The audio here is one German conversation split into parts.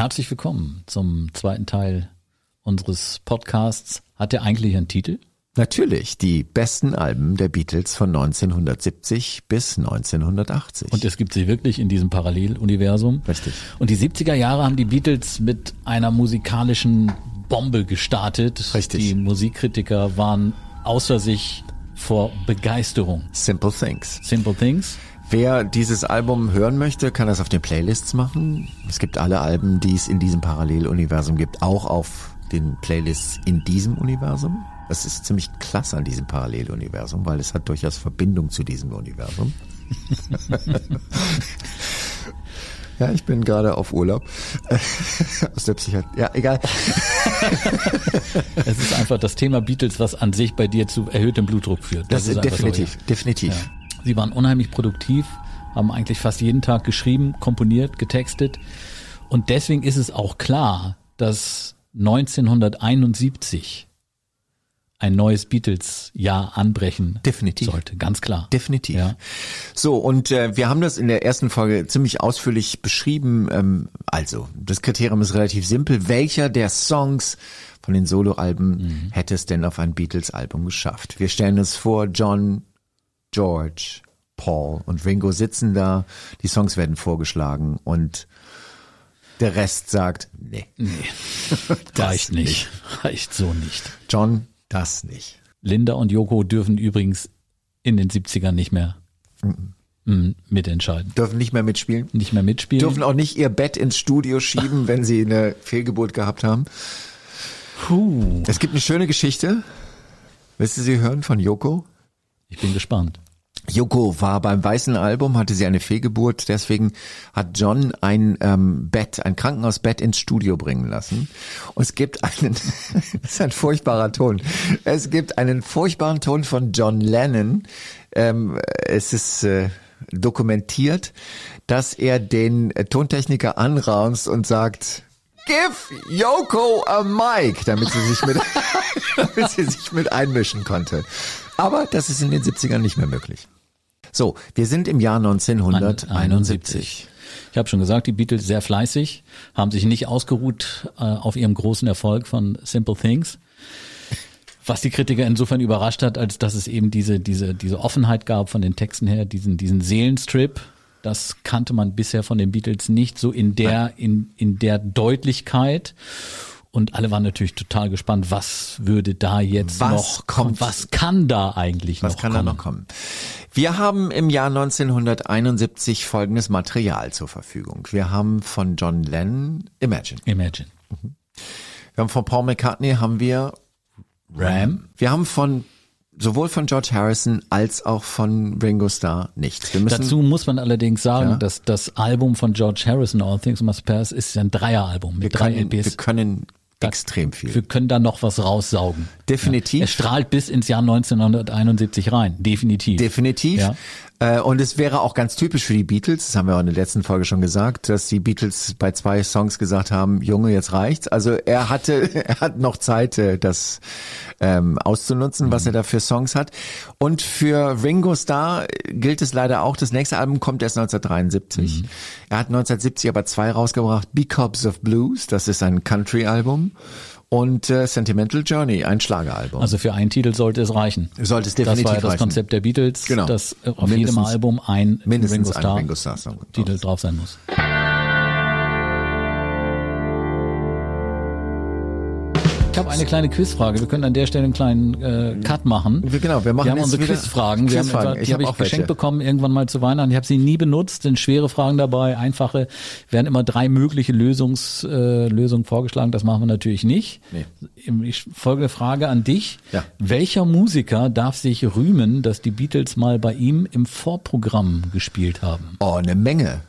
Herzlich willkommen zum zweiten Teil unseres Podcasts. Hat der eigentlich einen Titel? Natürlich, die besten Alben der Beatles von 1970 bis 1980. Und es gibt sie wirklich in diesem Paralleluniversum. Richtig. Und die 70er Jahre haben die Beatles mit einer musikalischen Bombe gestartet. Richtig. Die Musikkritiker waren außer sich vor Begeisterung. Simple Things. Simple Things. Wer dieses Album hören möchte, kann das auf den Playlists machen. Es gibt alle Alben, die es in diesem Paralleluniversum gibt, auch auf den Playlists in diesem Universum. Das ist ziemlich klasse an diesem Paralleluniversum, weil es hat durchaus Verbindung zu diesem Universum. ja, ich bin gerade auf Urlaub. Aus der Psychiatrie. Ja, egal. Es ist einfach das Thema Beatles, was an sich bei dir zu erhöhtem Blutdruck führt. Das, ist ist einfach so, definitiv, ja. definitiv. Ja. Sie waren unheimlich produktiv, haben eigentlich fast jeden Tag geschrieben, komponiert, getextet. Und deswegen ist es auch klar, dass 1971 ein neues Beatles-Jahr anbrechen Definitiv. sollte. Ganz klar. Definitiv. Ja. So, und äh, wir haben das in der ersten Folge ziemlich ausführlich beschrieben. Ähm, also, das Kriterium ist relativ simpel. Welcher der Songs von den Soloalben hätte es denn auf ein Beatles-Album geschafft? Wir stellen uns vor, John, George, Paul und Ringo sitzen da, die Songs werden vorgeschlagen und der Rest sagt, nee, Nee, das reicht nicht. Reicht so nicht. John, das nicht. Linda und Joko dürfen übrigens in den 70ern nicht mehr mm, mitentscheiden. Dürfen nicht mehr mitspielen. Nicht mehr mitspielen. Dürfen auch nicht ihr Bett ins Studio schieben, wenn sie eine Fehlgeburt gehabt haben. Puh, Es gibt eine schöne Geschichte. Willst du sie hören von Yoko? Ich bin gespannt. Yoko war beim weißen Album, hatte sie eine Fehlgeburt, deswegen hat John ein ähm, Bett, ein Krankenhausbett ins Studio bringen lassen. Und es gibt einen, das ist ein furchtbarer Ton. Es gibt einen furchtbaren Ton von John Lennon. Ähm, es ist äh, dokumentiert, dass er den äh, Tontechniker anraunst und sagt, Give Yoko a mic, damit sie sich mit, damit sie sich mit einmischen konnte. Aber das ist in den 70ern nicht mehr möglich. So, wir sind im Jahr 1971. Ich habe schon gesagt, die Beatles sehr fleißig, haben sich nicht ausgeruht äh, auf ihrem großen Erfolg von Simple Things. Was die Kritiker insofern überrascht hat, als dass es eben diese, diese, diese Offenheit gab von den Texten her, diesen, diesen Seelenstrip. Das kannte man bisher von den Beatles nicht so in der, in, in der Deutlichkeit. Und alle waren natürlich total gespannt, was würde da jetzt Was noch kommt? Was kann da eigentlich Was noch kann kommen? da noch kommen? Wir haben im Jahr 1971 folgendes Material zur Verfügung. Wir haben von John Lennon Imagine. Imagine. Wir haben von Paul McCartney haben wir Ram. Wir haben von sowohl von George Harrison als auch von Ringo Starr nichts. Dazu muss man allerdings sagen, Ja. dass das Album von George Harrison, All Things Must Pass, ist ein Dreieralbum mit wir drei können, wir LPs. Extrem viel. Wir können da noch was raussaugen. Definitiv. Ja. Es strahlt bis ins Jahr 1971 rein. Definitiv. Definitiv. Ja. Äh, Und es wäre auch ganz typisch für die Beatles, das haben wir auch in der letzten Folge schon gesagt, dass die Beatles bei zwei Songs gesagt haben, Junge, jetzt reicht's. Also er hatte, er hat noch Zeit, äh, das ähm, auszunutzen, was er da für Songs hat. Und für Ringo Starr gilt es leider auch, das nächste Album kommt erst 1973. Er hat 1970 aber zwei rausgebracht, Be Cops of Blues, das ist ein Country-Album. Und äh, Sentimental Journey, ein Schlageralbum. Also für einen Titel sollte es reichen. Sollte es Das definitiv war ja das reichen. Konzept der Beatles, Genau. dass äh, auf Mindestens- jedem Album ein mindestens Ringo ein Starr Ringo Starr Song Titel drauf. drauf sein muss. Habe eine kleine Quizfrage. Wir können an der Stelle einen kleinen äh, Cut machen. Wir- genau, wir machen wir haben unsere wieder Quizfragen. Wir haben Quizfragen. Ich die hab habe ich auch welche. geschenkt bekommen irgendwann mal zu Weihnachten. Ich habe sie nie benutzt. Sind schwere Fragen dabei, einfache. Werden immer drei mögliche Lösungs, äh, Lösungen vorgeschlagen. Das machen wir natürlich nicht. Nee. Ich folgende Frage an dich. Ja. Welcher Musiker darf sich rühmen, dass die Beatles mal bei ihm im Vorprogramm gespielt haben? Oh, eine Menge.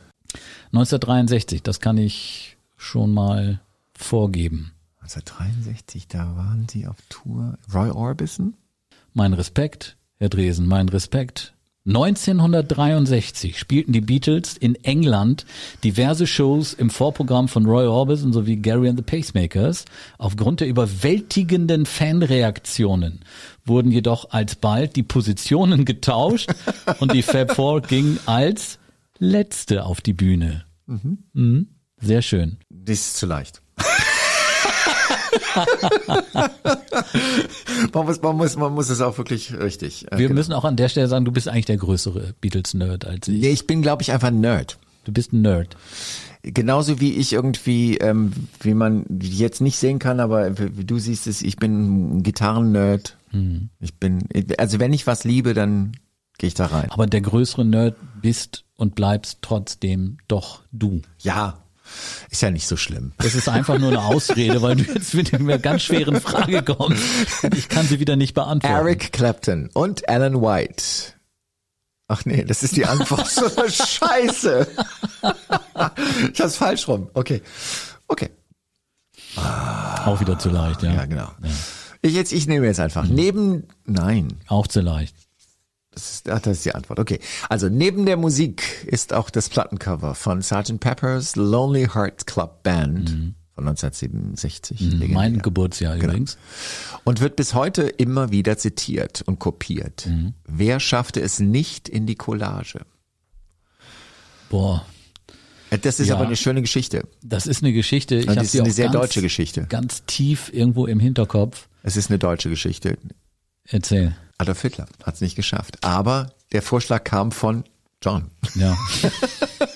1963, das kann ich schon mal vorgeben. 1963, da waren sie auf Tour. Roy Orbison? Mein Respekt, Herr Dresen, mein Respekt. 1963 spielten die Beatles in England diverse Shows im Vorprogramm von Roy Orbison sowie Gary and the Pacemakers. Aufgrund der überwältigenden Fanreaktionen wurden jedoch alsbald die Positionen getauscht und die Fab Four ging als letzte auf die Bühne. Mhm. Sehr schön. Das ist zu leicht. man, muss, man, muss, man muss es auch wirklich richtig. äh, Wir genau. müssen auch an der Stelle sagen, du bist eigentlich der größere Beatles-Nerd als ich. Nee, ich bin, glaube ich, einfach ein Nerd. Du bist ein Nerd. Genauso wie ich irgendwie, ähm, wie man jetzt nicht sehen kann, aber du siehst es, ich bin ein Gitarren-Nerd. Hm. Ich bin, also wenn ich was liebe, dann gehe ich da rein. Aber der größere Nerd bist und bleibst trotzdem doch du. Ja, ist ja nicht so schlimm. Das ist einfach nur eine Ausrede, weil du jetzt mit einer ganz schweren Frage kommst. Ich kann sie wieder nicht beantworten. Eric Clapton und Alan White. Ach nee, das ist die Antwort. so Scheiße. ich hab's falsch rum. Okay. Okay. Auch wieder zu leicht, ja. Ja, genau. Ich jetzt, ich nehme jetzt einfach. Neben, nein. Auch zu leicht. Das ist, ach, das ist die Antwort. Okay. Also neben der Musik ist auch das Plattencover von Sgt. Pepper's Lonely Hearts Club Band von 1967. legendär. Mein Geburtsjahr übrigens. Und wird bis heute immer wieder zitiert und kopiert. Wer schaffte es nicht in die Collage? Boah, Äh, Das ist Ja. aber eine schöne Geschichte. das ist eine Geschichte. Ich Und das ist eine sehr ganz, deutsche Geschichte. Ganz tief irgendwo im Hinterkopf. Es ist eine deutsche Geschichte. Erzähl. Adolf Hitler hat es nicht geschafft. Aber der Vorschlag kam von John. Ja.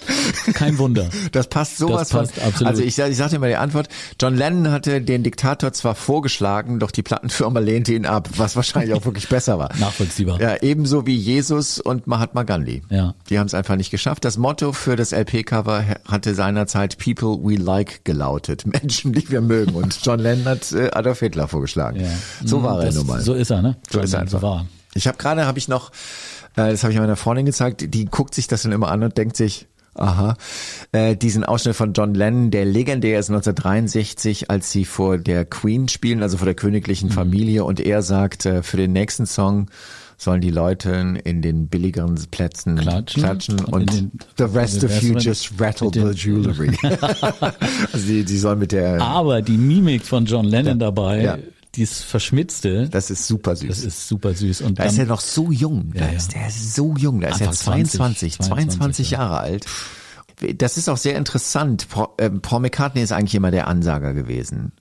Kein Wunder. Das passt sowas Das passt von. absolut. Also ich, ich sagte mal die Antwort. John Lennon hatte den Diktator zwar vorgeschlagen, doch die Plattenfirma lehnte ihn ab, was wahrscheinlich auch wirklich besser war. Nachvollziehbar. Ja, ebenso wie Jesus und Mahatma Gandhi. Ja. Die haben es einfach nicht geschafft. Das Motto für das LP-Cover hatte seinerzeit People we like gelautet. Menschen, die wir mögen. Und John Lennon hat äh, Adolf Hitler vorgeschlagen. Ja. So war er das, nun mal. So ist er, ne? So ist er einfach. So war er. Ich habe gerade, habe ich noch, äh, das habe ich meiner Freundin gezeigt, die guckt sich das dann immer an und denkt sich, aha, äh, diesen Ausschnitt von John Lennon, der legendär ist 1963, als sie vor der Queen spielen, also vor der Mhm. königlichen Familie und er sagt, äh, für den nächsten Song sollen die Leute in den billigeren Plätzen Klatschen. klatschen Und den- the rest of you just rattle the jewelry. also die, die sollen mit der, Aber die Mimik von John Lennon dabei, Ja. Dieses Verschmitzte, das ist super süß. das ist super süß. Und Da dann, ist er noch so jung. Da Ja, ist der so jung. Da ist er Anfang 20, 22, 22, 22 ja. Jahre alt. Das ist auch sehr interessant. Paul, äh, Paul McCartney ist eigentlich immer der Ansager gewesen.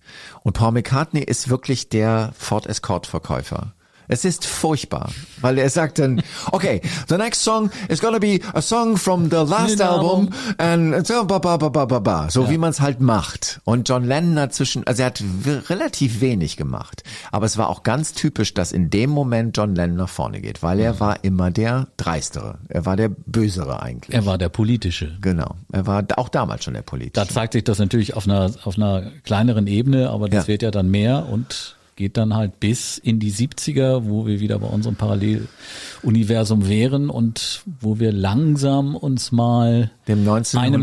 Und Paul McCartney ist wirklich der Ford Escort Verkäufer. Es ist furchtbar, weil er sagt dann, okay, the next song is gonna be a song from the last album and so ba ba ba ba ba ba, so Ja. wie man es halt macht. Und John Lennon hat zwischen, also er hat relativ wenig gemacht, aber es war auch ganz typisch, dass in dem Moment John Lennon nach vorne geht, weil er war immer der dreistere, er war der bösere eigentlich. er war der politische. Genau, er war auch damals schon der Politische. Da zeigt sich das natürlich auf einer, auf einer kleineren Ebene, aber das Ja. wird ja dann mehr und geht dann halt bis in die 70er, wo wir wieder bei unserem Paralleluniversum wären und wo wir langsam uns mal Dem einem,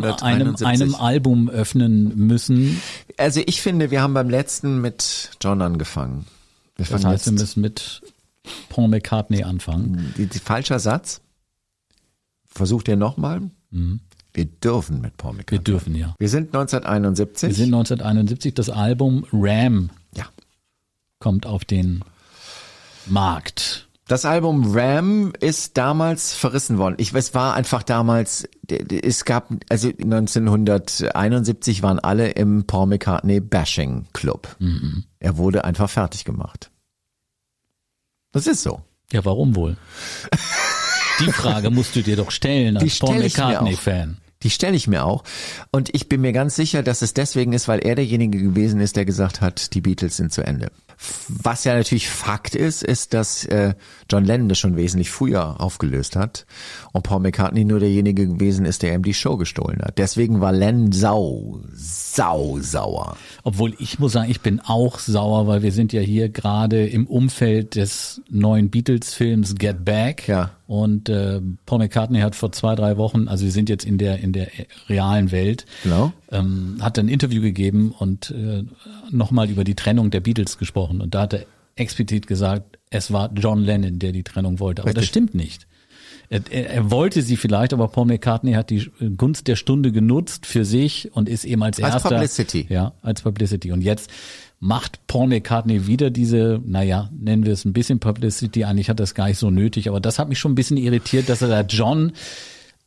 1971. einem, einem Album öffnen müssen. also ich finde, wir haben beim letzten mit John angefangen. Wir Das heißt, wir müssen mit Paul McCartney anfangen. die, die, falscher Satz. Versucht ihr nochmal. Wir dürfen mit Paul Wir McCartney. dürfen ja. Wir sind 1971. Wir sind 1971, das Album Ram. Kommt auf den Markt. Das Album Ram ist damals verrissen worden. Ich es war einfach damals, es gab, also 1971 waren alle im Paul McCartney Bashing Club. Er wurde einfach fertig gemacht. Das ist so. Ja, warum wohl? Die Frage musst du dir doch stellen als Paul auch. McCartney-Fan. Die stelle ich mir auch. Und ich bin mir ganz sicher, dass es deswegen ist, weil er derjenige gewesen ist, der gesagt hat, die Beatles sind zu Ende. Was ja natürlich Fakt ist, ist, dass äh, John Lennon das schon wesentlich früher aufgelöst hat und Paul McCartney nur derjenige gewesen ist, der ihm die Show gestohlen hat. Deswegen war Lennon sau, sau sauer. Obwohl ich muss sagen, ich bin auch sauer, weil wir sind ja hier gerade im Umfeld des neuen Beatles-Films Get Back. Ja. Und äh, Paul McCartney hat vor zwei, drei Wochen, also wir sind jetzt in der in der realen Welt, Genau. ähm, hat ein Interview gegeben und äh, nochmal über die Trennung der Beatles gesprochen. Und da hat er explizit gesagt, es war John Lennon, der die Trennung wollte. Aber das Richtig. stimmt nicht. Er, er, wollte sie vielleicht, aber Paul McCartney hat die Gunst der Stunde genutzt für sich und ist eben als, Als erster. Publicity. Ja, als Publicity. Und jetzt macht Paul McCartney wieder diese, naja, nennen wir es ein bisschen Publicity. Eigentlich hat das gar nicht so nötig, aber das hat mich schon ein bisschen irritiert, dass er da John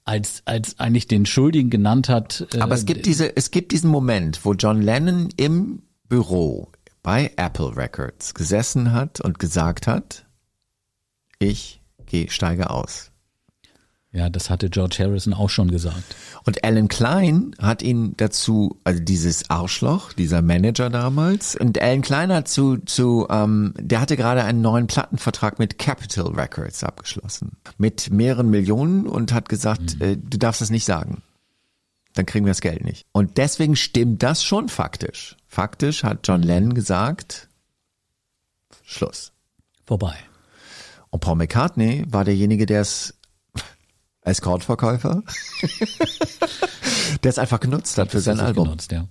als, als eigentlich den Schuldigen genannt hat. äh, Aber es gibt diese, es gibt diesen Moment, wo John Lennon im Büro bei Apple Records gesessen hat und gesagt hat, ich gehe, steige aus. Ja, das hatte George Harrison auch schon gesagt. Und Alan Klein hat ihn dazu, also dieses Arschloch, dieser Manager damals, und Alan Klein hat zu, zu ähm, der hatte gerade einen neuen Plattenvertrag mit Capitol Records abgeschlossen. Mit mehreren Millionen und hat gesagt, äh, du darfst das nicht sagen. Dann kriegen wir das Geld nicht. Und deswegen stimmt das schon faktisch. Faktisch hat John Lennon gesagt, Schluss. Vorbei. Und Paul McCartney war derjenige, der es als Kordverkäufer, der es einfach genutzt hat für sein Album. Genutzt, ja.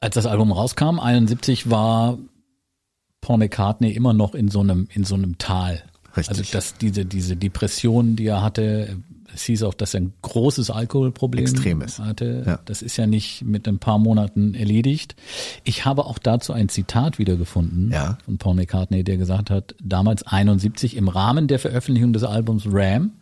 Als das Album rauskam, 71, war Paul McCartney immer noch in so einem, in so einem Tal. Richtig. Also dass diese, diese Depression, die er hatte, es hieß auch, dass er ein großes Alkoholproblem Extremes. hatte. Ja. Das ist ja nicht mit ein paar Monaten erledigt. Ich habe auch dazu ein Zitat wiedergefunden Ja. von Paul McCartney, der gesagt hat, damals 71 im Rahmen der Veröffentlichung des Albums Ram,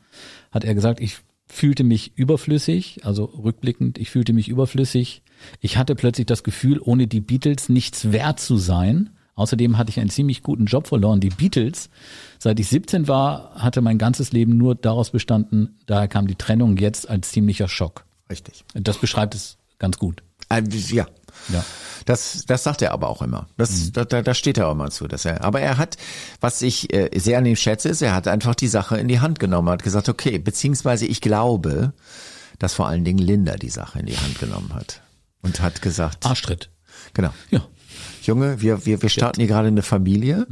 hat er gesagt, ich fühlte mich überflüssig, also rückblickend, ich fühlte mich überflüssig. Ich hatte plötzlich das Gefühl, ohne die Beatles nichts wert zu sein. Außerdem hatte ich einen ziemlich guten Job verloren. Die Beatles, seit ich 17 war, hatte mein ganzes Leben nur daraus bestanden, daher kam die Trennung jetzt als ziemlicher Schock. Richtig. Das beschreibt es ganz gut. Äh, ja. Ja. Das, das sagt er aber auch immer. Das, da, da, da steht er auch immer zu. Dass er, aber er hat, was ich äh, sehr an ihm schätze, ist, er hat einfach die Sache in die Hand genommen, hat gesagt, okay, beziehungsweise ich glaube, dass vor allen Dingen Linda die Sache in die Hand genommen hat und hat gesagt, Arschtritt. genau, Ja. Junge, wir, wir, wir starten hier gerade eine Familie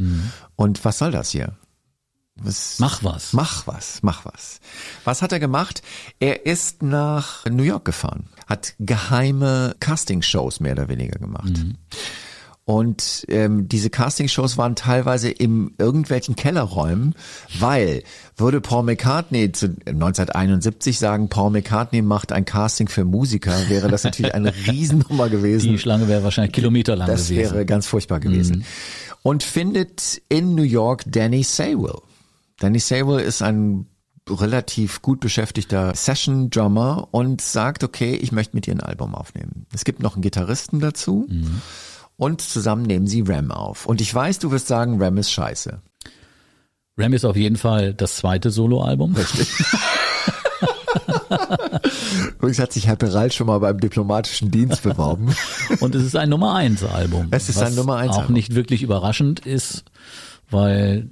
und was soll das hier? Was, Mach was. Mach was, mach was. Was hat er gemacht? Er ist nach New York gefahren, hat geheime Castingshows mehr oder weniger gemacht. Und ähm, diese Castingshows waren teilweise in irgendwelchen Kellerräumen, weil würde Paul McCartney zu 1971 sagen, Paul McCartney macht ein Casting für Musiker, wäre das natürlich eine Riesennummer gewesen. Die Schlange wäre wahrscheinlich kilometerlang Das gewesen. wäre ganz furchtbar gewesen. Und findet in New York Danny Saywell. Danny Saywell ist ein relativ gut beschäftigter Session-Drummer und sagt, okay, ich möchte mit dir ein Album aufnehmen. Es gibt noch einen Gitarristen dazu und zusammen nehmen sie Ram auf. Und ich weiß, du wirst sagen, Ram ist scheiße. Ram ist auf jeden Fall das zweite Soloalbum. Übrigens hat sich Herr Peral schon mal beim diplomatischen Dienst beworben. Und es ist ein Nummer eins Album. Es ist ein Nummer eins Auch Album. nicht wirklich überraschend ist, weil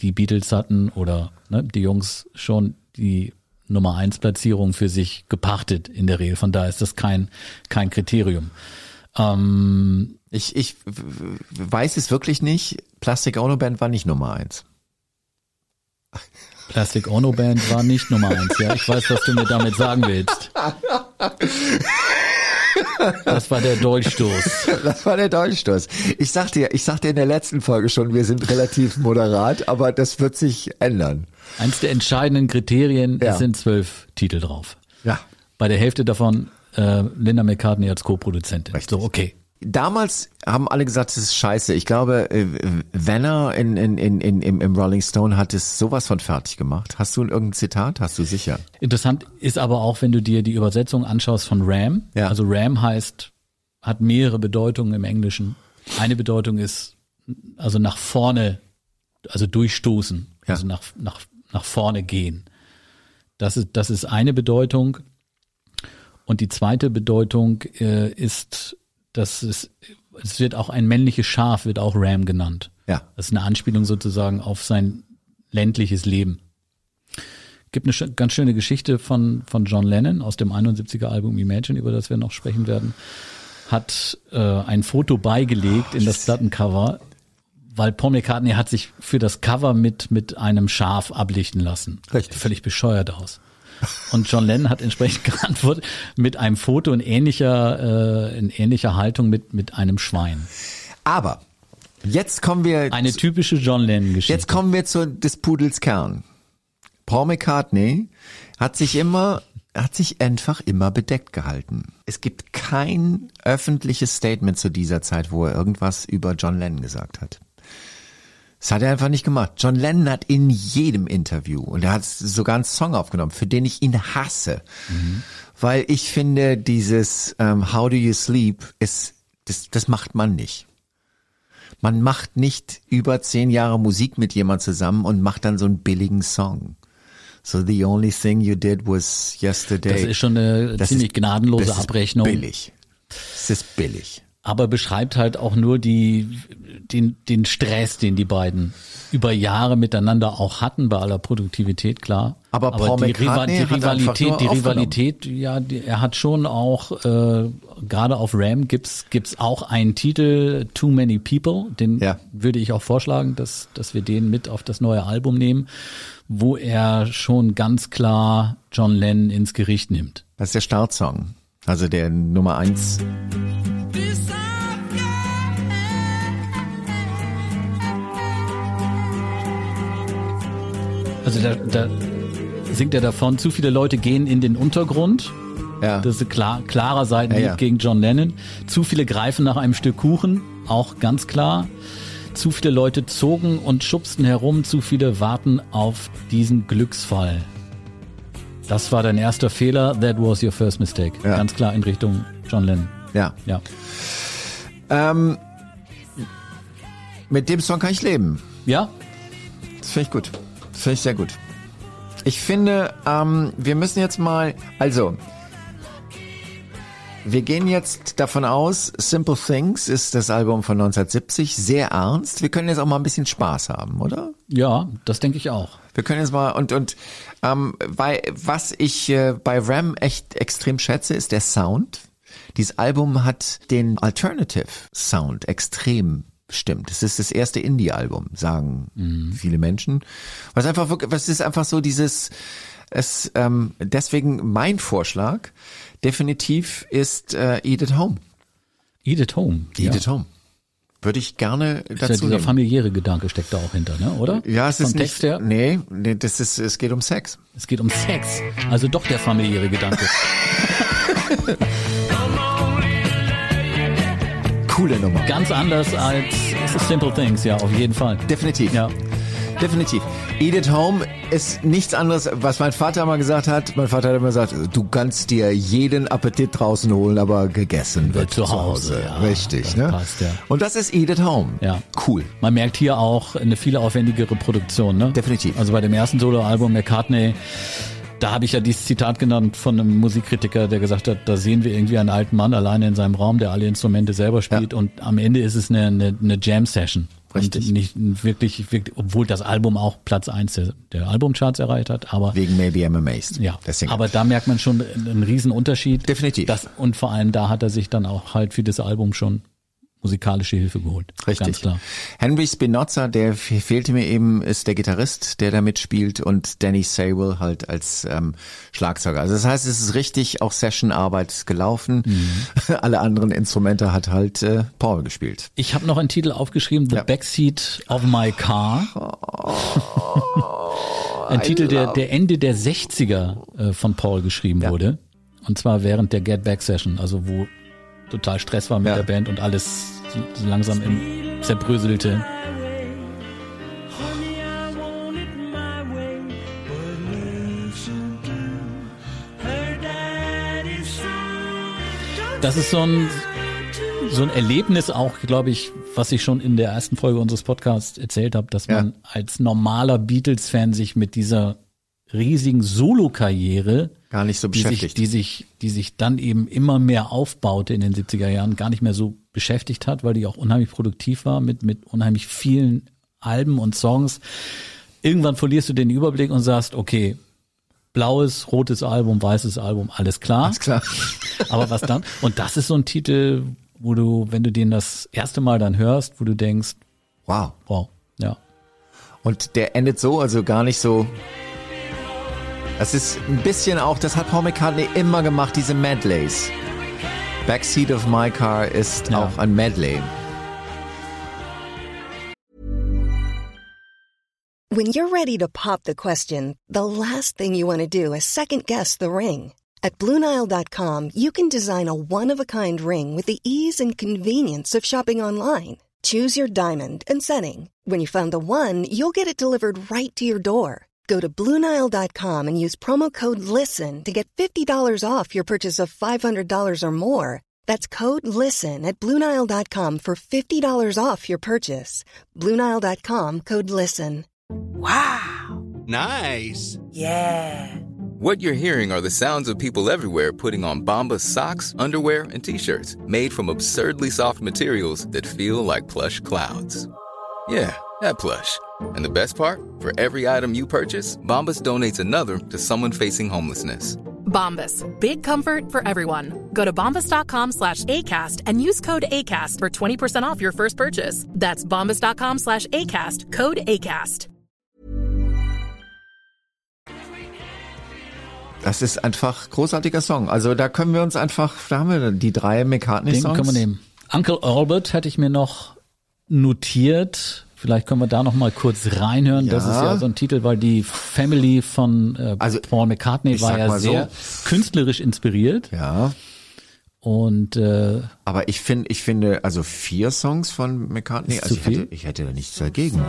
die Beatles hatten oder ne, die Jungs schon die Nummer eins Platzierung für sich gepachtet in der Regel. Von daher ist das kein, kein Kriterium. Ähm, Ich, ich weiß es wirklich nicht. Plastic Ono Band war nicht Nummer eins. Plastic Ono Band war nicht Nummer eins. Ja, ich weiß, was du mir damit sagen willst. Das war der Dolchstoß. Das war der Dolchstoß. Ich sagte ja, ich sagte in der letzten Folge schon, wir sind relativ moderat, aber das wird sich ändern. Eins der entscheidenden Kriterien, Ja. es sind zwölf Titel drauf. Ja. Bei der Hälfte davon äh, Linda McCartney als Co-Produzentin. So, okay. Damals haben alle gesagt, es ist scheiße. Ich glaube, äh, Venner in, in, in, in, im, im Rolling Stone hat es sowas von fertig gemacht. Hast du irgendein Zitat? Hast du sicher? Interessant ist aber auch, wenn du dir die Übersetzung anschaust von Ram. Ja. Also Ram heißt, hat mehrere Bedeutungen im Englischen. Eine Bedeutung ist, also nach vorne, also durchstoßen, Ja. also nach, nach, nach vorne gehen. Das ist, das ist eine Bedeutung. Und die zweite Bedeutung äh, ist, dass es, es wird auch ein männliches Schaf, wird auch Ram genannt. Ja. Das ist eine Anspielung sozusagen auf sein ländliches Leben. Gibt eine sch- ganz schöne Geschichte von, von John Lennon aus dem 71er Album Imagine, über das wir noch sprechen werden. Hat äh, ein Foto beigelegt in das Plattencover, weil Paul McCartney hat sich für das Cover mit, mit einem Schaf ablichten lassen. Richtig. Völlig bescheuert aus. Und John Lennon hat entsprechend geantwortet mit einem Foto in ähnlicher, äh, in ähnlicher Haltung mit, mit einem Schwein. Aber jetzt kommen wir Eine typische John Lennon-Geschichte. Jetzt kommen wir zu des Pudels Kern. Paul McCartney hat sich immer, hat sich einfach immer bedeckt gehalten. Es gibt kein öffentliches Statement zu dieser Zeit, wo er irgendwas über John Lennon gesagt hat. Das hat er einfach nicht gemacht. John Lennon hat in jedem Interview, und er hat sogar einen Song aufgenommen, für den ich ihn hasse, weil ich finde, dieses ähm, How Do You Sleep ist, das, das macht man nicht. Man macht nicht über zehn Jahre Musik mit jemand zusammen und macht dann so einen billigen Song. So the only thing you did was yesterday. Das ist schon eine Das ziemlich ist- gnadenlose das ist Abrechnung. Billig. Es ist billig. Aber beschreibt halt auch nur die, den, den Stress, den die beiden über Jahre miteinander auch hatten, bei aller Produktivität, klar. Aber Paul die, Riva- die Rivalität, die. Rivalität, ja, die, er hat schon auch, äh, gerade auf Ram gibt's gibt's auch einen Titel, Too Many People, den Ja. würde ich auch vorschlagen, dass, dass wir den mit auf das neue Album nehmen, wo er schon ganz klar John Lennon ins Gericht nimmt. Das ist der Startsong. Also der Nummer eins. Also da, da singt er davon, zu viele Leute gehen in den Untergrund. Ja. Das ist ein klar, klarer Seitenhieb Ja, ja. gegen John Lennon. Zu viele greifen nach einem Stück Kuchen, auch ganz klar. Zu viele Leute zogen und schubsten herum, zu viele warten auf diesen Glücksfall. Das war dein erster Fehler, that was your first mistake. Ja. Ganz klar in Richtung John Lennon. ja. Ja. Ähm, mit dem Song kann ich leben. Ja? Das finde ich gut. Finde ich sehr gut. Ich finde, ähm, wir müssen jetzt mal, also, wir gehen jetzt davon aus, Simple Things ist das Album von 1970, sehr ernst. Wir können jetzt auch mal ein bisschen Spaß haben, oder? Ja, das denke ich auch. Wir können jetzt mal und und ähm, bei was ich äh, bei Ram echt extrem schätze, ist der Sound. Dieses Album hat den Alternative Sound extrem stimmt. Es ist das erste Indie-Album, sagen viele Menschen. Was einfach wirklich, was ist einfach so dieses es ähm, deswegen mein Vorschlag definitiv ist äh, Eat at Home. Eat at Home. Eat ja. at Home. Würde ich gerne Ist ja dazu dieser nehmen. familiäre Gedanke steckt da auch hinter, ne? oder? Ja, es Vom ist Text nicht, her. nee, nee, das ist, es geht um Sex. Es geht um Sex. Also doch der familiäre Gedanke. Coole Nummer. Ganz anders als Simple Things, ja, auf jeden Fall. Definitiv. Ja. Definitiv. Eat at Home ist nichts anderes, was mein Vater immer gesagt hat. Mein Vater hat immer gesagt, du kannst dir jeden Appetit draußen holen, aber gegessen wird zu Hause, ja. Richtig, ne? passt, ja. Und das ist Eat at Home. Ja. Cool. Man merkt hier auch eine viel aufwendigere Produktion, ne? Definitiv. Also bei dem ersten Soloalbum McCartney, da habe ich ja dieses Zitat genannt von einem Musikkritiker, der gesagt hat, da sehen wir irgendwie einen alten Mann alleine in seinem Raum, der alle Instrumente selber spielt Ja. und am Ende ist es eine, eine, eine Jam-Session. Richtig. Und nicht wirklich, wirklich, obwohl das Album auch Platz eins der, der Albumcharts erreicht hat, aber Wegen Maybe I'm Amazed. Ja, aber da merkt man schon einen riesen Unterschied. Definitiv. Das, und vor allem da hat er sich dann auch halt für das Album schon musikalische Hilfe geholt. Richtig. Ganz klar. Henry Spinoza, der fe- fehlte mir eben, ist der Gitarrist, der da mitspielt und Danny Sawell halt als ähm, Schlagzeuger. Also das heißt, es ist richtig auch Sessionarbeit gelaufen. Mhm. Alle anderen Instrumente hat halt äh, Paul gespielt. Ich habe noch einen Titel aufgeschrieben, The Ja. Backseat of My Car. Ein Titel, der, der Ende der 60er äh, von Paul geschrieben Ja. wurde. Und zwar während der Get Back Session, also wo total Stress war mit Ja. der Band und alles so, langsam im zerbröselte. Das ist so ein, so ein Erlebnis auch, glaube ich, was ich schon in der ersten Folge unseres Podcasts erzählt habe, dass Ja. man als normaler Beatles-Fan sich mit dieser riesigen Solokarriere, Gar nicht so die sich, beschäftigt. die sich, die sich dann eben immer mehr aufbaute in den 70er Jahren, gar nicht mehr so beschäftigt hat, weil die auch unheimlich produktiv war mit, mit unheimlich vielen Alben und Songs. Irgendwann verlierst du den Überblick und sagst, okay, blaues, rotes Album, weißes Album, alles klar. Ist klar. Aber was dann? Und das ist so ein Titel, wo du, wenn du den das erste Mal dann hörst, wo du denkst, Wow. wow, ja. Und der endet so, also gar nicht so. Das ist ein bisschen auch, das hat Paul McCartney immer gemacht, diese Medleys. Backseat of My Car ist Ja. auch ein Medley. When you're ready to pop the question, the last thing you want to do is second guess the ring. At Bluenile.com, you can design a one of a kind ring with the ease and convenience of shopping online. Choose your diamond and setting. When you find the one, you'll get it delivered right to your door. Go to Bluenile.com and use promo code LISTEN to get $50 off your purchase of $500 or more. That's code LISTEN at Bluenile.com for $50 off your purchase. Bluenile.com code LISTEN. Wow! Nice. Yeah. What you're hearing are the sounds of people everywhere putting on Bombas socks, underwear, and t-shirts made from absurdly soft materials that feel like plush clouds. Yeah, that plush. And the best part? For every item you purchase, Bombas donates another to someone facing homelessness. Bombas. Big comfort for everyone. Go to bombas.com slash ACAST and use code ACAST for 20% off your first purchase. That's bombas.com slash ACAST. Code ACAST. Das ist einfach großartiger Song. Also da können wir uns einfach, da haben wir die drei McCartney-Songs. können wir nehmen. Uncle Albert hätte ich mir noch notiert. Vielleicht können wir da noch mal kurz reinhören. Das Ja. ist ja so ein Titel, weil die Family von äh, Also, Paul McCartney war ja mal so. sehr künstlerisch inspiriert. Ja, Und äh, aber ich finde, ich finde, also vier Songs von McCartney, also zu ich hätte, viel? ich hätte da nichts dagegen.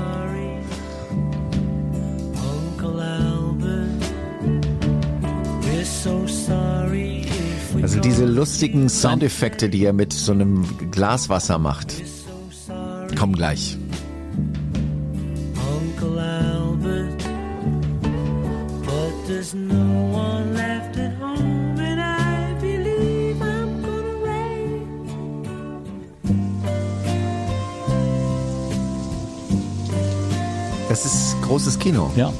Also diese lustigen Soundeffekte, die er mit so einem Glaswasser macht, kommen gleich. There's no one left at home, and I believe I'm gonna rain. Das ist großes Kino. ja.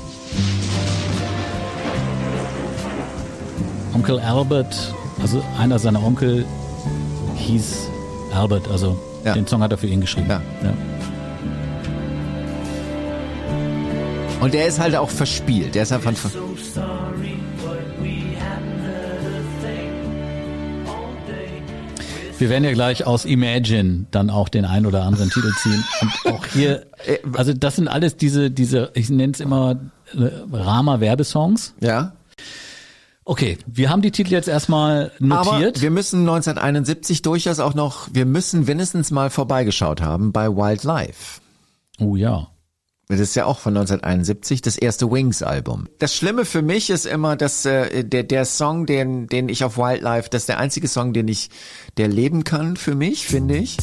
Onkel Albert, also einer seiner Onkel hieß Albert, also Ja. den Song hat er für ihn geschrieben. Ja. Ja. Und der ist halt auch verspielt. Der ist einfach So Wir werden ja gleich aus Imagine dann auch den ein oder anderen Titel ziehen. Und auch hier, also das sind alles diese, diese, ich nenne es immer äh, Rama-Werbesongs. ja. Okay, wir haben die Titel jetzt erstmal notiert. Aber wir müssen 1971 durchaus auch noch, wir müssen mindestens mal vorbeigeschaut haben bei Wildlife. oh ja. Das ist ja auch von 1971, das erste Wings-Album. Das Schlimme für mich ist immer, dass äh, der, der Song, den, den ich auf Wildlife, das ist der einzige Song, den ich, der leben kann für mich, finde ich.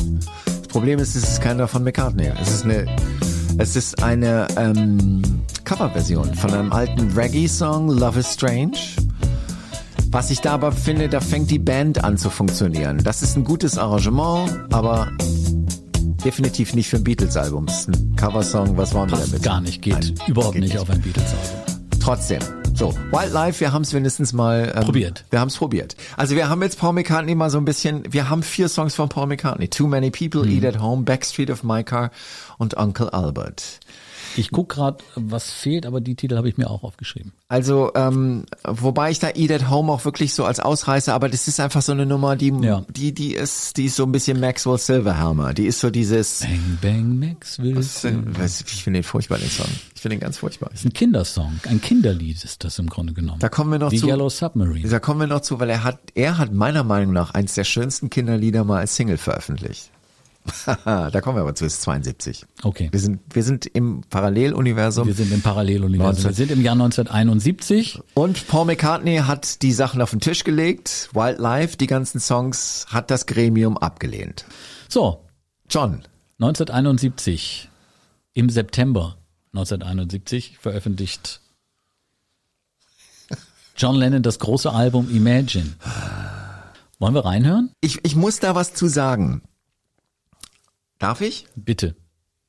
Das Problem ist, es ist keiner von McCartney. Es ist eine, es ist eine ähm, Coverversion von einem alten Reggae-Song, Love is Strange. Was ich da aber finde, da fängt die Band an zu funktionieren. Das ist ein gutes Arrangement, aber definitiv nicht für ein Beatles-Album. Es ist ein Coversong, was wollen wir Passt damit? gar nicht, geht Nein, überhaupt geht nicht auf ein Beatles-Album. Trotzdem. So, Wildlife, wir haben es wenigstens mal ähm, Probiert. Wir haben es probiert. Also wir haben jetzt Paul McCartney mal so ein bisschen, wir haben vier Songs von Paul McCartney. Too Many People, Mhm. Eat at Home, Backstreet of My Car und Uncle Albert. Ich guck gerade, was fehlt, aber die Titel habe ich mir auch aufgeschrieben. Also, ähm, wobei ich da Eat at Home auch wirklich so als Ausreißer, aber das ist einfach so eine Nummer, die, Ja. die, die ist, die ist so ein bisschen Maxwell Silverhammer. Die ist so dieses, Bang Bang Maxwell. was, äh, was, ich finde den furchtbar, den Song. Ich finde den ganz furchtbar. ist ein Kindersong, ein Kinderlied ist das im Grunde genommen. Da kommen wir noch Wie zu. Yellow Submarine. Da kommen wir noch zu, weil er hat, er hat meiner Meinung nach eins der schönsten Kinderlieder mal als Single veröffentlicht. da kommen wir aber zu, ist 72. Okay. Wir sind, wir sind im Paralleluniversum. Wir sind im Paralleluniversum. Wir sind im Jahr 1971. und Paul McCartney hat die Sachen auf den Tisch gelegt. Wildlife, die ganzen Songs, hat das Gremium abgelehnt. So, John, 1971, im September 1971 veröffentlicht John Lennon, das große Album Imagine. Wollen wir reinhören? Ich, ich muss da was zu sagen. Darf ich? Bitte.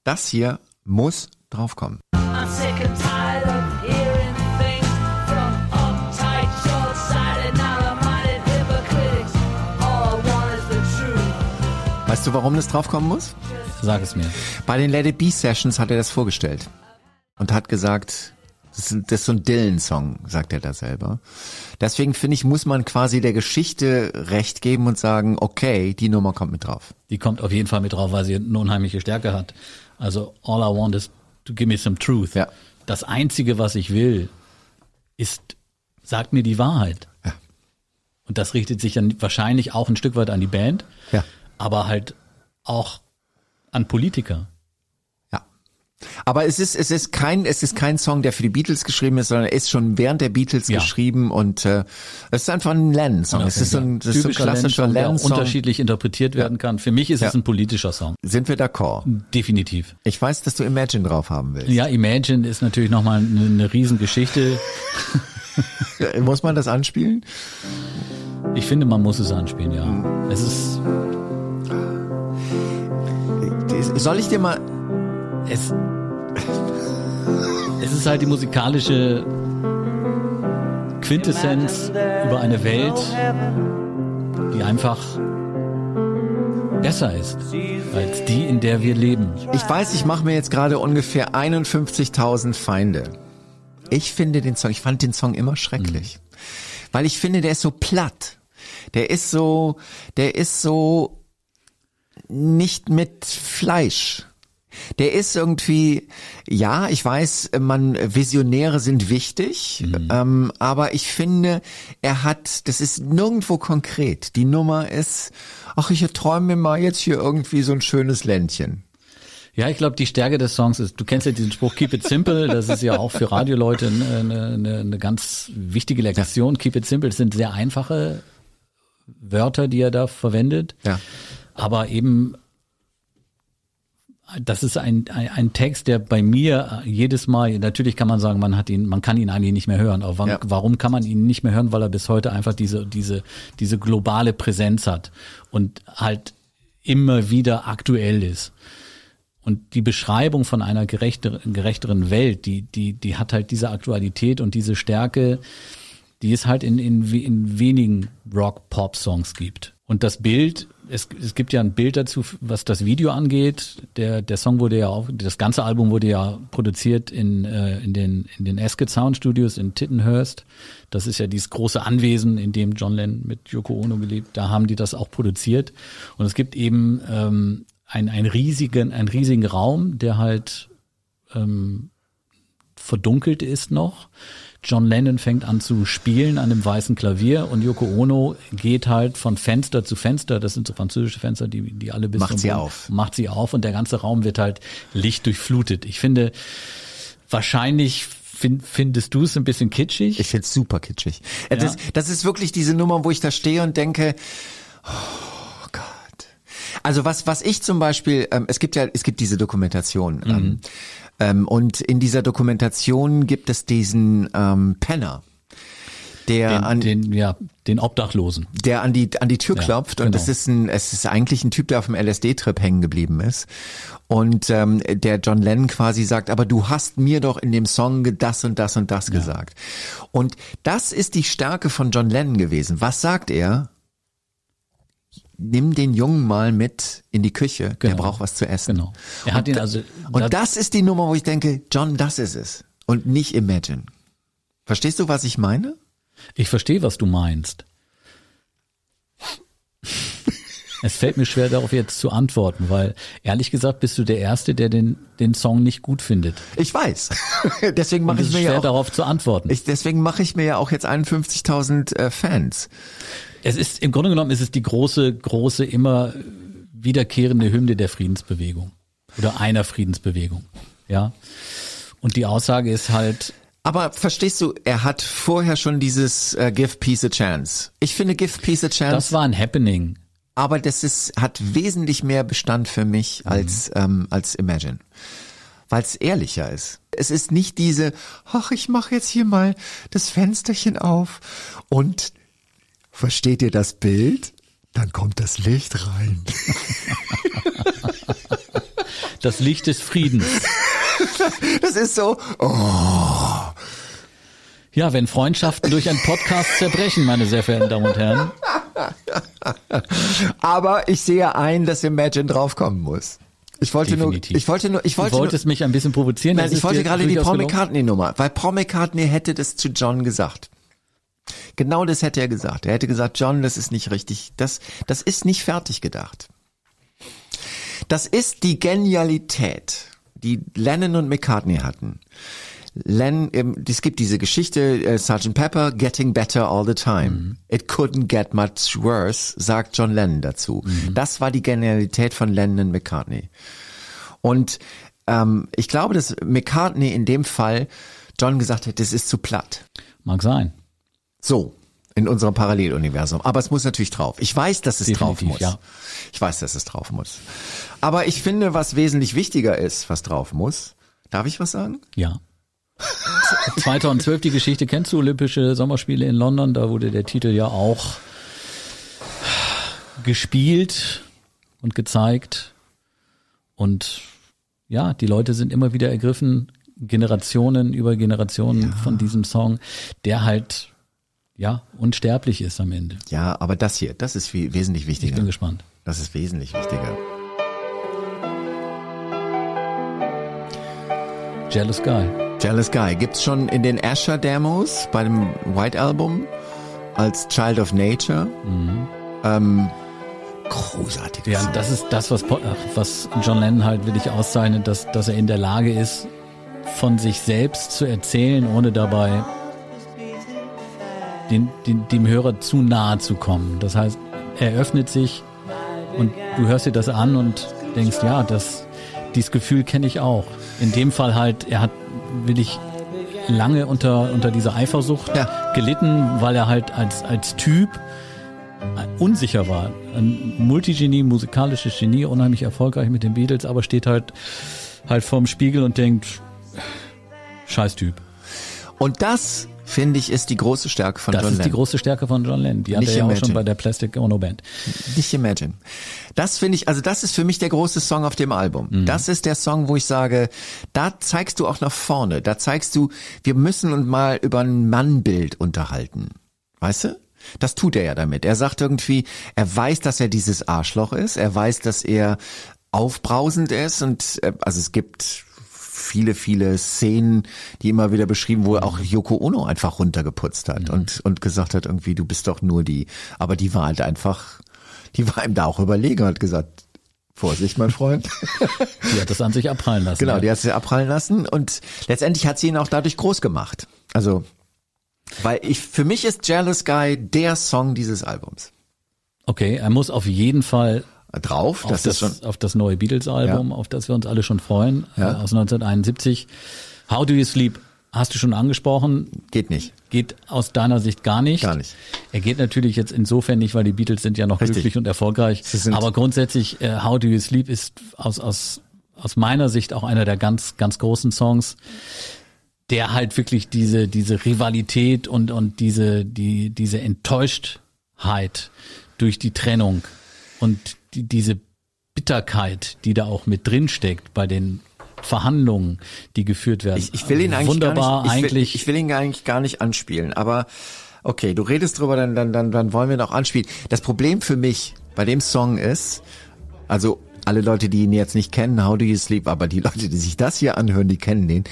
Das hier muss draufkommen. I'm sick and tired of hearing things from uptight, short-sighted, narrow-minded hypocrites. All I want is the truth. Weißt du, warum das draufkommen muss? Sag es mir. Bei den Let It Be Sessions hat er das vorgestellt und hat gesagt, das ist, das ist so ein Dylan-Song, sagt er da selber. Deswegen finde ich, muss man quasi der Geschichte recht geben und sagen, okay, die Nummer kommt mit drauf. Die kommt auf jeden Fall mit drauf, weil sie eine unheimliche Stärke hat. Also all I want is to give me some truth. Ja. Das einzige, was ich will, ist, sagt mir die Wahrheit. Ja. Und das richtet sich dann wahrscheinlich auch ein Stück weit an die Band, Ja. aber halt auch an Politiker. Aber es ist, es ist kein, es ist kein Song, der für die Beatles geschrieben ist, sondern er ist schon während der Beatles Ja. geschrieben und äh, es ist einfach ein Lennon-Song. Es ist so ein, das ist so ein klassischer Lennon-Song, unterschiedlich interpretiert werden kann. Für mich ist Ja. es ein politischer Song. Sind wir d'accord? Definitiv. Ich weiß, dass du Imagine drauf haben willst. Ja, Imagine ist natürlich nochmal eine, eine Riesengeschichte. Muss man das anspielen? Ich finde, man muss es anspielen, ja. Es ist, Soll ich dir mal, es, es ist halt die musikalische Quintessenz über eine Welt, die einfach besser ist als die, in der wir leben. ich weiß, ich mache mir jetzt gerade ungefähr 51.000 Feinde. Ich finde den Song, ich fand den Song immer schrecklich. Weil ich finde, der ist so platt. Der ist so, der ist so nicht mit Fleisch. Der ist irgendwie, ja, ich weiß, man, Visionäre sind wichtig, ähm, aber ich finde, er hat, das ist nirgendwo konkret. Die Nummer ist, ach, ich träume mir mal jetzt hier irgendwie so ein schönes Ländchen. Ja, ich glaube, die Stärke des Songs ist, du kennst ja diesen Spruch, keep it simple, das ist ja auch für Radioleute eine, eine, eine ganz wichtige Lektion. Keep it simple, das sind sehr einfache Wörter, die er da verwendet. Ja. Aber eben, das ist ein, ein, ein Text, der bei mir jedes Mal, natürlich kann man sagen, man hat ihn, man kann ihn eigentlich nicht mehr hören. Aber wann, Ja. warum kann man ihn nicht mehr hören? Weil er bis heute einfach diese, diese, diese globale Präsenz hat und halt immer wieder aktuell ist. Und die Beschreibung von einer gerechteren, gerechteren Welt, die, die, die hat halt diese Aktualität und diese Stärke, die es halt in, in, in wenigen Rock-Pop-Songs gibt. Und das Bild, es, es gibt ja ein Bild dazu, was das Video angeht. Der, der Song wurde ja auch, das ganze Album wurde ja produziert in, äh, in den, in den Ascot Sound Studios in Tittenhurst. Das ist ja dieses große Anwesen, in dem John Lennon mit Yoko Ono gelebt. Da haben die das auch produziert. Und es gibt eben ähm, einen, einen riesigen, einen riesigen Raum, der halt ähm, verdunkelt ist noch. John Lennon fängt an zu spielen an dem weißen Klavier und Yoko Ono geht halt von Fenster zu Fenster, das sind so französische Fenster, die, die alle bis Macht sie Boden- auf. macht sie auf und der ganze Raum wird halt Licht durchflutet. Ich finde, wahrscheinlich find, findest du es ein bisschen kitschig. Ich find's super kitschig. Äh, Das, das ist wirklich diese Nummer, wo ich da stehe und denke, oh Gott. Also was, was ich zum Beispiel, ähm, es gibt ja, es gibt diese Dokumentation. Ähm, ähm, und in dieser Dokumentation gibt es diesen ähm, Penner, der den, an den, ja, den Obdachlosen. der an die an die Tür Ja, klopft und genau. es ist ein es ist eigentlich ein Typ, der auf dem LSD-Trip hängen geblieben ist und ähm, der John Lennon quasi sagt, aber du hast mir doch in dem Song das und das und das gesagt und das ist die Stärke von John Lennon gewesen. Was sagt er? Nimm den Jungen mal mit in die Küche, der Genau. braucht was zu essen. Genau. Er hat und, ihn also- und das ist die Nummer, wo ich denke, John, das ist es und nicht Imagine. Verstehst du, was ich meine? Ich verstehe, was du meinst. Es fällt mir schwer, darauf jetzt zu antworten, weil ehrlich gesagt bist du der Erste, der den, den Song nicht gut findet. Ich weiß. Deswegen mache ich mir schwer, ja auch darauf zu antworten. Ich, deswegen mache ich mir ja auch jetzt 51.000 äh, Fans. Es ist, im Grunde genommen ist es die große, große, immer wiederkehrende Hymne der Friedensbewegung. Oder einer Friedensbewegung. Ja. Und die Aussage ist halt, Aber verstehst du, er hat vorher schon dieses äh, Give Peace a Chance. Ich finde Give Peace a Chance, das war ein Happening. aber das ist hat wesentlich mehr Bestand für mich als ähm, als Imagine, weil es ehrlicher ist. Es ist nicht diese, ach, ich mache jetzt hier mal das Fensterchen auf und versteht ihr das Bild? Dann kommt das Licht rein. Das Licht des Friedens. Das ist so, oh, Ja, wenn Freundschaften durch einen Podcast zerbrechen, meine sehr verehrten Damen und Herren. aber ich sehe ein, dass Imagine draufkommen muss. Ich wollte Definitiv. nur, ich wollte nur, ich wollte Du wolltest nur, mich ein bisschen provozieren. Nein, ich wollte gerade die Paul gelungen. McCartney Nummer, weil Paul McCartney hätte das zu John gesagt. Genau das hätte er gesagt. Er hätte gesagt, John, das ist nicht richtig, das, das ist nicht fertig gedacht. Das ist die Genialität, die Lennon und McCartney hatten. Len, ähm, es gibt diese Geschichte, äh, Sgt. Pepper, getting better all the time. It couldn't get much worse, sagt John Lennon dazu. Das war die Genialität von Lennon und McCartney. Und ähm, ich glaube, dass McCartney in dem Fall John gesagt hat, das ist zu platt. Mag sein. So, in unserem Paralleluniversum. Aber es muss natürlich drauf. Ich weiß, dass es drauf Definitiv, muss. ja. Ich weiß, dass es drauf muss. Aber ich finde, was wesentlich wichtiger ist, was drauf muss. Darf ich was sagen? Ja. 2012 die Geschichte kennst du Olympische Sommerspiele in London, da wurde der Titel ja auch gespielt und gezeigt und ja, die Leute sind immer wieder ergriffen, Generationen über Generationen von diesem Song, der halt ja unsterblich ist am Ende. Ja, aber das hier, das ist wesentlich Ich wichtiger. bin gespannt. Das ist wesentlich wichtiger. Jealous Guy. Jealous Guy gibt's schon in den Asher Demos bei dem White Album als Child of Nature. Ähm, großartiges. Mhm. Ja, das ist das, was, ach, was John Lennon halt wirklich auszeichnet, dass, dass er in der Lage ist, von sich selbst zu erzählen, ohne dabei den, den, dem Hörer zu nahe zu kommen. Das heißt, er öffnet sich und du hörst dir das an und denkst, ja, das, dieses Gefühl kenne ich auch. In dem Fall halt, er hat wirklich lange unter, unter dieser Eifersucht Ja. gelitten, weil er halt als, als Typ unsicher war. Ein Multigenie, musikalisches Genie, unheimlich erfolgreich mit den Beatles, aber steht halt halt vorm Spiegel und denkt, scheiß Typ. Und das, finde ich, ist die große Stärke von Das John ist die Lennon. große Stärke von John Lennon. Die hat Nicht er ja auch schon bei der Plastic Ono Band. Nicht Imagine. Das finde ich, also das ist für mich der große Song auf dem Album. Mhm. Das ist der Song, wo ich sage, da zeigst du auch nach vorne. Da zeigst du, wir müssen uns mal über ein Mannbild unterhalten. Weißt du? Das tut er ja damit. Er sagt irgendwie, er weiß, dass er dieses Arschloch ist. Er weiß, dass er aufbrausend ist und äh, also es gibt viele, viele Szenen, die immer wieder beschrieben, wo auch Yoko Ono einfach runtergeputzt hat und, und gesagt hat, irgendwie, du bist doch nur die, aber die war halt einfach, die war ihm da auch überlegen und hat gesagt, Vorsicht, mein Freund. Die hat das an sich abprallen lassen. genau, die hat sie abprallen lassen und letztendlich hat sie ihn auch dadurch groß gemacht. Also, weil ich, für mich ist Jealous Guy der Song dieses Albums. Okay, er muss auf jeden Fall Drauf, auf das, das, schon, auf das neue Beatles-Album, Ja. auf das wir uns alle schon freuen, Ja. äh, aus 1971. How Do You Sleep hast du schon angesprochen, geht nicht. geht aus deiner Sicht gar nicht. Gar nicht. Er geht natürlich jetzt insofern nicht, weil die Beatles sind ja noch Richtig. glücklich und erfolgreich. Aber grundsätzlich, äh, How Do You Sleep ist aus, aus, aus meiner Sicht auch einer der ganz, ganz großen Songs, der halt wirklich diese, diese Rivalität und, und diese, die, diese Enttäuschtheit durch die Trennung und die, diese Bitterkeit, die da auch mit drin steckt bei den Verhandlungen, die geführt werden. Ich, ich will ihn eigentlich wunderbar gar nicht, ich will, eigentlich. ich will ihn eigentlich gar nicht anspielen, aber okay, du redest drüber, dann, dann, dann, dann wollen wir noch anspielen. Das Problem für mich bei dem Song ist, also alle Leute, die ihn jetzt nicht kennen, How Do You Sleep, aber die Leute, die sich das hier anhören, die kennen den,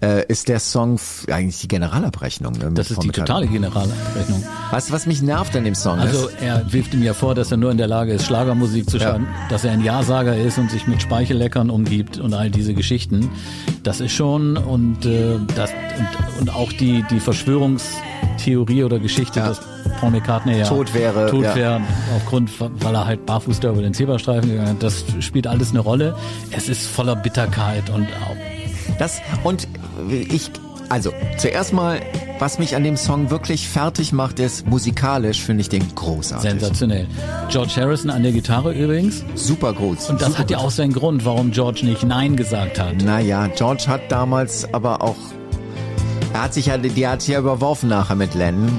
äh, ist der Song eigentlich die Generalabrechnung. Ne, das ist die totale Generalabrechnung. Weißt du, was mich nervt an dem Song? Also ist? er wirft ihm ja vor, dass er nur in der Lage ist, Schlagermusik zu Ja. schreiben, dass er ein Ja-Sager ist und sich mit Speichelleckern umgibt und all diese Geschichten. Das ist schon und äh, das und, und auch die die Verschwörungstheorie oder Geschichte, Ja. dass Paul McCartney ja Tot wäre, tot ja. wäre aufgrund, weil er halt barfuß da über den Zebrastreifen gegangen ist. Das spielt alles eine Rolle. Es ist voller Bitterkeit und auch Das und ich also zuerst mal was mich an dem Song wirklich fertig macht, ist musikalisch finde ich den großartig. Sensationell. George Harrison an der Gitarre übrigens. Super groß. Und das super hat ja auch seinen Grund, warum George nicht Nein gesagt hat. Naja, George hat damals aber auch, er hat sich ja, die hat sich ja überworfen nachher mit Lennon.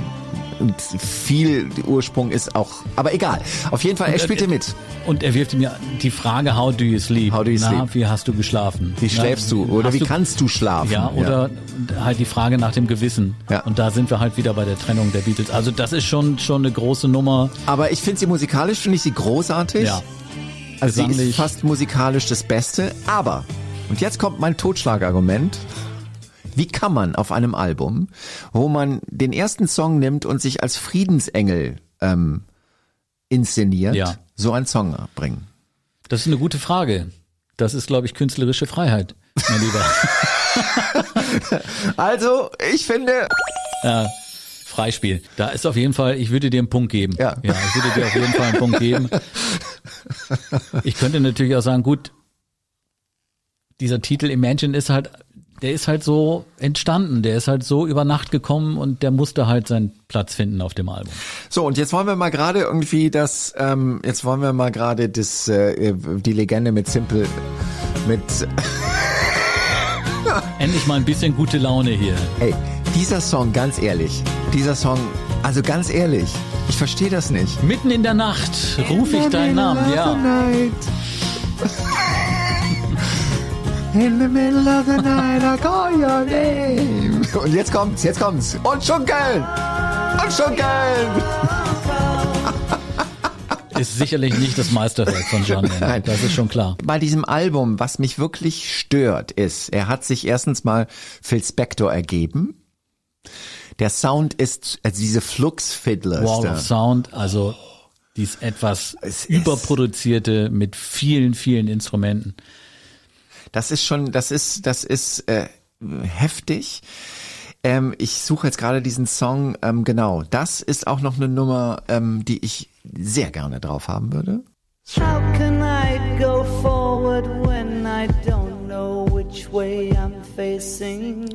Und viel Ursprung ist auch, aber egal. Auf jeden Fall, er spielte mit. Und er wirft mir die Frage, how do you sleep? How do you Na, sleep? wie hast du geschlafen? Wie schläfst du? Oder wie kannst du schlafen? Ja, oder halt die Frage nach dem Gewissen. Ja. Und da sind wir halt wieder bei der Trennung der Beatles. Also das ist schon schon eine große Nummer. Aber ich finde sie musikalisch, finde ich sie großartig. Ja. Also sie ist gesanglich. fast musikalisch das Beste. Aber, und jetzt kommt mein Totschlagargument. Wie kann man auf einem Album, wo man den ersten Song nimmt und sich als Friedensengel ähm, inszeniert, Ja. so einen Song bringen? Das ist eine gute Frage. Das ist, glaube ich, künstlerische Freiheit, mein Lieber. Also, ich finde, Freispiel. Da ist auf jeden Fall, ich würde dir einen Punkt geben. Ja. ja ich würde dir auf jeden Fall einen Punkt geben. Ich könnte natürlich auch sagen, gut, dieser Titel Imagine ist halt, der ist halt so entstanden, der ist halt so über Nacht gekommen und der musste halt seinen Platz finden auf dem Album. So, und jetzt wollen wir mal gerade irgendwie das, ähm, jetzt wollen wir mal gerade das, äh, die Legende mit Simple, mit, Endlich mal ein bisschen gute Laune hier. ey, dieser Song, ganz ehrlich, dieser Song, also ganz ehrlich, ich verstehe das nicht. Mitten in der Nacht rufe ich deinen Namen, ja. In the middle of the night I call your name. Und jetzt kommt's, jetzt kommt's. Und schunkeln! Und schunkeln! Ist sicherlich nicht das Meisterwerk von John Lennon. Nein. Das ist schon klar. Bei diesem Album, was mich wirklich stört, ist, er hat sich erstens mal Phil Spector ergeben. Der Sound ist, also diese Flux-Fiddlers Wall of Sound, also dies etwas Es überproduzierte mit vielen, vielen Instrumenten. Das ist schon, das ist, das ist äh, heftig. Ähm, ich suche jetzt gerade diesen Song, ähm, genau. Das ist auch noch eine Nummer, ähm, die ich sehr gerne drauf haben würde. How can I go forward when I don't know which way I'm facing?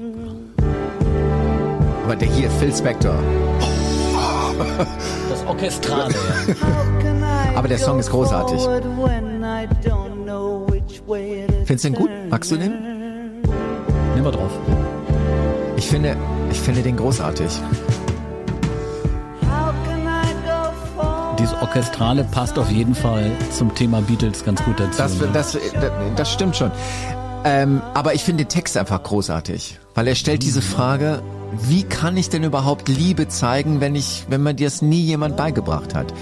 Aber der hier, Phil Spector. Das Orchestrale. ja. How can I Aber der Song ist großartig. when I don't Findest du den gut? Magst du den? Nimm mal drauf. Ich finde, ich finde den großartig. Dieses Orchestrale passt auf jeden Fall zum Thema Beatles ganz gut dazu. Das, ne? das, das stimmt schon. Ähm, aber ich finde den Text einfach großartig, weil er stellt diese Frage, wie kann ich denn überhaupt Liebe zeigen, wenn ich, wenn mir das nie jemand beigebracht hat?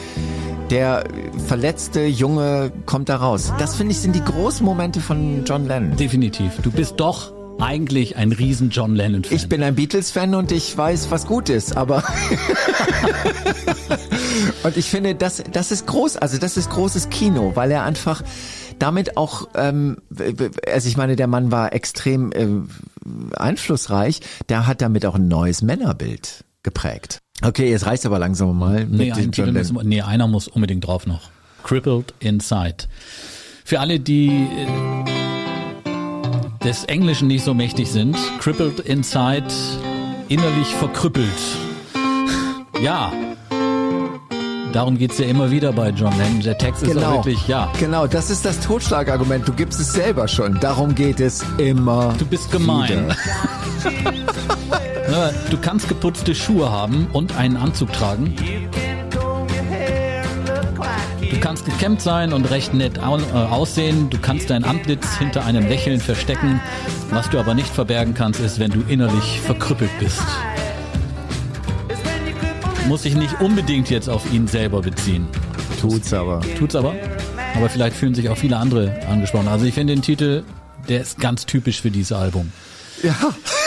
Der verletzte Junge kommt da raus. Das finde ich sind die großen Momente von John Lennon. Definitiv. Du bist doch eigentlich ein riesen John Lennon-Fan. Ich bin ein Beatles-Fan und ich weiß, was gut ist, aber und ich finde, das, das ist groß, also das ist großes Kino, weil er einfach damit auch, ähm, also ich meine, der Mann war extrem ähm, einflussreich, der hat damit auch ein neues Männerbild geprägt. Okay, jetzt reicht's aber langsam mal. Nee, mit ein Titel müssen, nee, einer muss unbedingt drauf noch. Crippled Inside. Für alle, die äh, des Englischen nicht so mächtig sind, Crippled Inside, innerlich verkrüppelt. Ja. Darum geht's ja immer wieder bei John Lennon. Der Text ist auch wirklich, ja. Genau, das ist das Totschlagargument. Du gibst es selber schon. Darum geht es immer. Du bist gemein. Du kannst geputzte Schuhe haben und einen Anzug tragen. Du kannst gekämmt sein und recht nett äh, aussehen. Du kannst dein Antlitz hinter einem Lächeln verstecken. Was du aber nicht verbergen kannst, ist, wenn du innerlich verkrüppelt bist. Muss sich nicht unbedingt jetzt auf ihn selber beziehen. Tut's aber. Tut's aber. Aber vielleicht fühlen sich auch viele andere angesprochen. Also ich finde den Titel, der ist ganz typisch für dieses Album. Ja.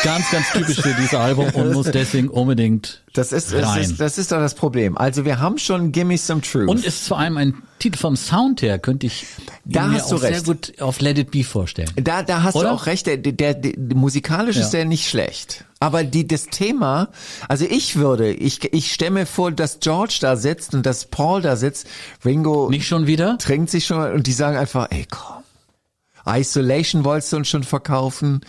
Ganz, ganz typisch für dieses Album und muss deswegen unbedingt Das ist, das rein. ist, das ist doch das Problem. Also wir haben schon Gimme Some Truth. und ist vor allem ein Titel vom Sound her, könnte ich Da mir hast du auch sehr recht. gut auf Let It Be vorstellen. Da, da hast Oder? du auch recht, der, der, der, musikalisch ist Ja. der nicht schlecht. Aber die, das Thema, also ich würde, ich, ich stelle mir vor, dass George da sitzt und dass Paul da sitzt, Ringo Nicht schon wieder? trinkt sich schon und die sagen einfach, ey komm, Isolation wolltest du uns schon verkaufen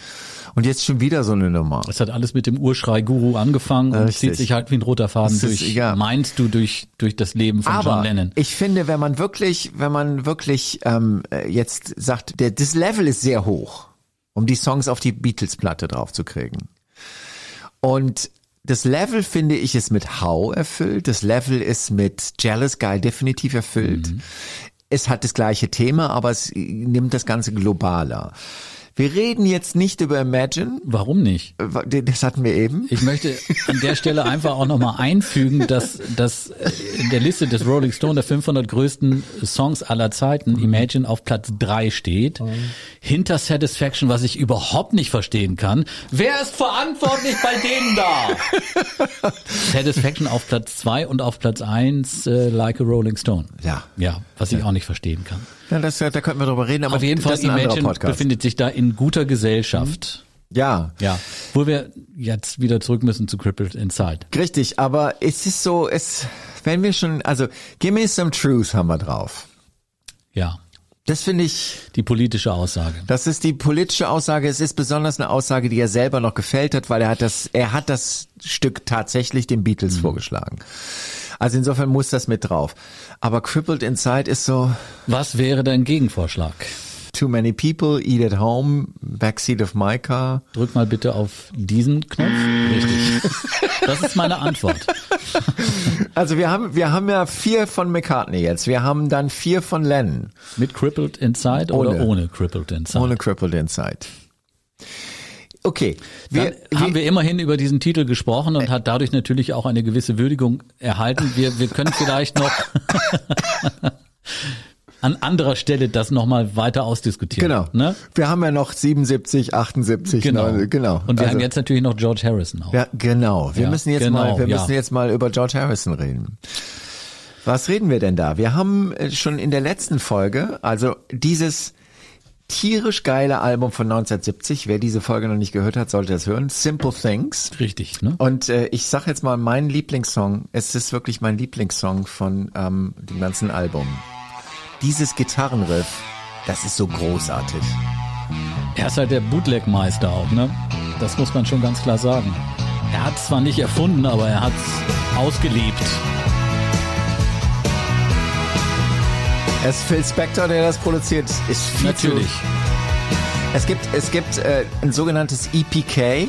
Und jetzt schon wieder so eine Nummer. Es hat alles mit dem Urschrei-Guru angefangen und Richtig. zieht sich halt wie ein roter Faden Es ist- durch, ja. meinst du, durch, durch das Leben von John Aber Lennon. ich finde, wenn man wirklich, wenn man wirklich ähm, äh, jetzt sagt, der, das Level ist sehr hoch, um die Songs auf die Beatles-Platte draufzukriegen. Und das Level, finde ich, ist mit How erfüllt. Das Level ist mit Jealous Guy definitiv erfüllt. Es hat das gleiche Thema, aber es nimmt das Ganze globaler. Wir reden jetzt nicht über Imagine, Warum nicht? äh, das hatten wir eben. Ich möchte an der Stelle einfach auch nochmal einfügen, dass, dass äh, in der Liste des Rolling Stone der 500 größten Songs aller Zeiten Imagine auf Platz drei steht. Hinter Satisfaction, was ich überhaupt nicht verstehen kann. Wer ist verantwortlich bei denen da? Satisfaction auf Platz zwei und auf Platz eins äh, Like a Rolling Stone. Ja. Ja, was ich auch nicht verstehen kann. Ja, das, da könnten wir drüber reden, aber Auf jeden Fall, das ist ein Imagine befindet sich da in guter Gesellschaft. Ja, Ja, wo wir jetzt wieder zurück müssen zu Crippled Inside. Richtig, aber es ist so, es, wenn wir schon, also, give me some truth haben wir drauf. Ja, Das finde ich, die politische Aussage. das ist die politische Aussage. Es ist besonders eine Aussage, die er selber noch gefällt hat, weil er hat das, er hat das Stück tatsächlich den Beatles vorgeschlagen. Also insofern muss das mit drauf. Aber Crippled Inside ist so, Was wäre dein Gegenvorschlag? too many people, eat at home, backseat of my car. Drück mal bitte auf diesen Knopf. Richtig. Das ist meine Antwort. Also wir haben, wir haben ja vier von McCartney jetzt. Wir haben dann vier von Lennon. Mit Crippled Inside oder Ohne. ohne Crippled Inside? Ohne Crippled Inside. Okay. Wir, Dann haben wir immerhin über diesen Titel gesprochen und hat dadurch natürlich auch eine gewisse Würdigung erhalten. Wir, wir können vielleicht noch an anderer Stelle das nochmal weiter ausdiskutieren. Genau. Ne? Wir haben ja noch 77, 78, Genau. neun- genau. Und wir Also- haben jetzt natürlich noch George Harrison auch. Ja, genau. Wir Ja, müssen jetzt genau, mal, wir ja. müssen jetzt mal über George Harrison reden. Was reden wir denn da? Wir haben äh, schon in der letzten Folge, also dieses tierisch geile Album von 1970. Wer diese Folge noch nicht gehört hat, sollte das hören. Simple Things. Richtig, ne? Und äh, ich sag jetzt mal mein Lieblingssong. Es ist wirklich mein Lieblingssong von ähm, dem ganzen Album. Dieses Gitarrenriff, das ist so großartig. Er ist halt der Bootleg-Meister auch, ne? Das muss man schon ganz klar sagen. Er hat zwar nicht erfunden, aber er hat's ausgelebt. Es ist Phil Spector, der das produziert. Ist viel Natürlich. Zu, es gibt, es gibt äh, ein sogenanntes EPK.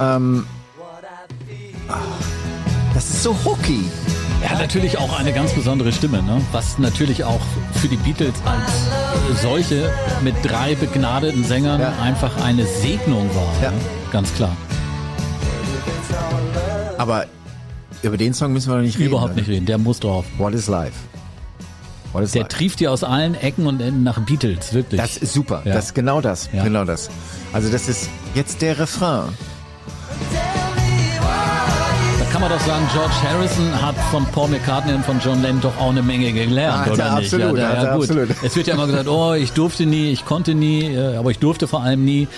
Ähm, ah, das ist so hooky. Er hat natürlich auch eine ganz besondere Stimme, ne? was natürlich auch für die Beatles als solche mit drei begnadeten Sängern Ja. einfach eine Segnung war. Ja. Ne? Ganz klar. Aber über den Song müssen wir noch nicht reden. Überhaupt nicht reden, der muss drauf. What is life? Der life? trieft dir aus allen Ecken und Enden nach Beatles, wirklich. Das ist super. Ja. Das ist genau das. Ja. Genau das. Also das ist jetzt der Refrain. da kann man doch sagen, George Harrison hat von Paul McCartney und von John Lennon doch auch eine Menge gelernt, er oder nicht? absolut, ja, er gut. absolut. Es wird ja immer gesagt, oh, ich durfte nie, ich konnte nie, äh, aber ich durfte vor allem nie.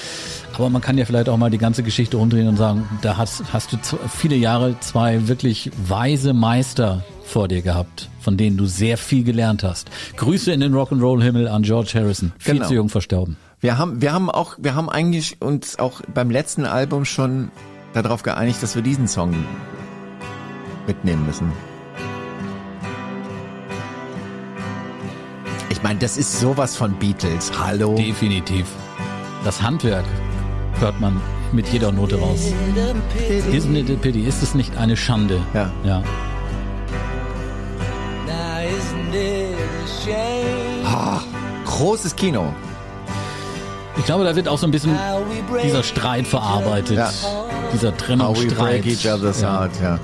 Aber man kann ja vielleicht auch mal die ganze Geschichte umdrehen und sagen, da hast, hast du viele Jahre zwei wirklich weise Meister vor dir gehabt, von denen du sehr viel gelernt hast. Grüße in den Rock'n'Roll-Himmel an George Harrison. Viel Genau. zu jung verstorben. Wir haben, wir haben auch, wir haben eigentlich uns auch beim letzten Album schon darauf geeinigt, dass wir diesen Song mitnehmen müssen. Ich meine, das ist sowas von Beatles. Hallo. Definitiv. Das Handwerk hört man mit jeder Note raus. Isn't it a pity? Ist es nicht eine Schande? Ja. Ja. Ah, großes Kino. Ich glaube, da wird auch so ein bisschen dieser Streit verarbeitet. Ja. Dieser How we Trennungsstreit. break each other's ja. heart, ja.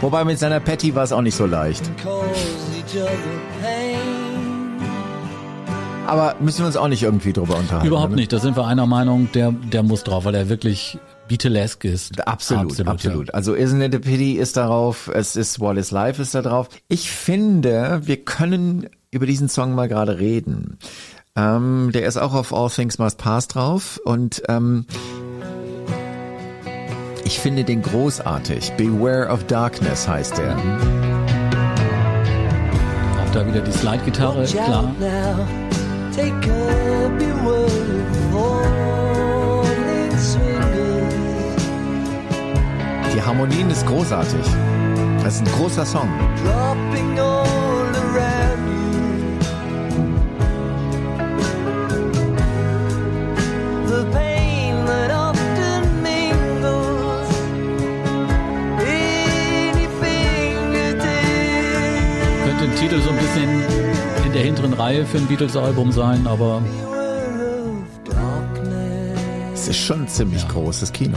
Wobei mit seiner Patty war es auch nicht so leicht. Aber müssen wir uns auch nicht irgendwie drüber unterhalten. Überhaupt ne? nicht. Da sind wir einer Meinung, der, der muss drauf, weil er wirklich Beatlesque ist. Absolut, absolut. Ja. Also Isn't It a Pity ist darauf, es ist What is Life ist da drauf. Ich finde, wir können über diesen Song mal gerade reden. Ähm, der ist auch auf All Things Must Pass drauf und ähm, ich finde den großartig. Beware of Darkness heißt er. Mhm. Auch da wieder die Slide-Gitarre, klar. Die Harmonien ist großartig. Das ist ein großer Song. Bisschen in der hinteren Reihe für ein Beatles-Album sein, aber. Es ist schon ein ziemlich großes Kino.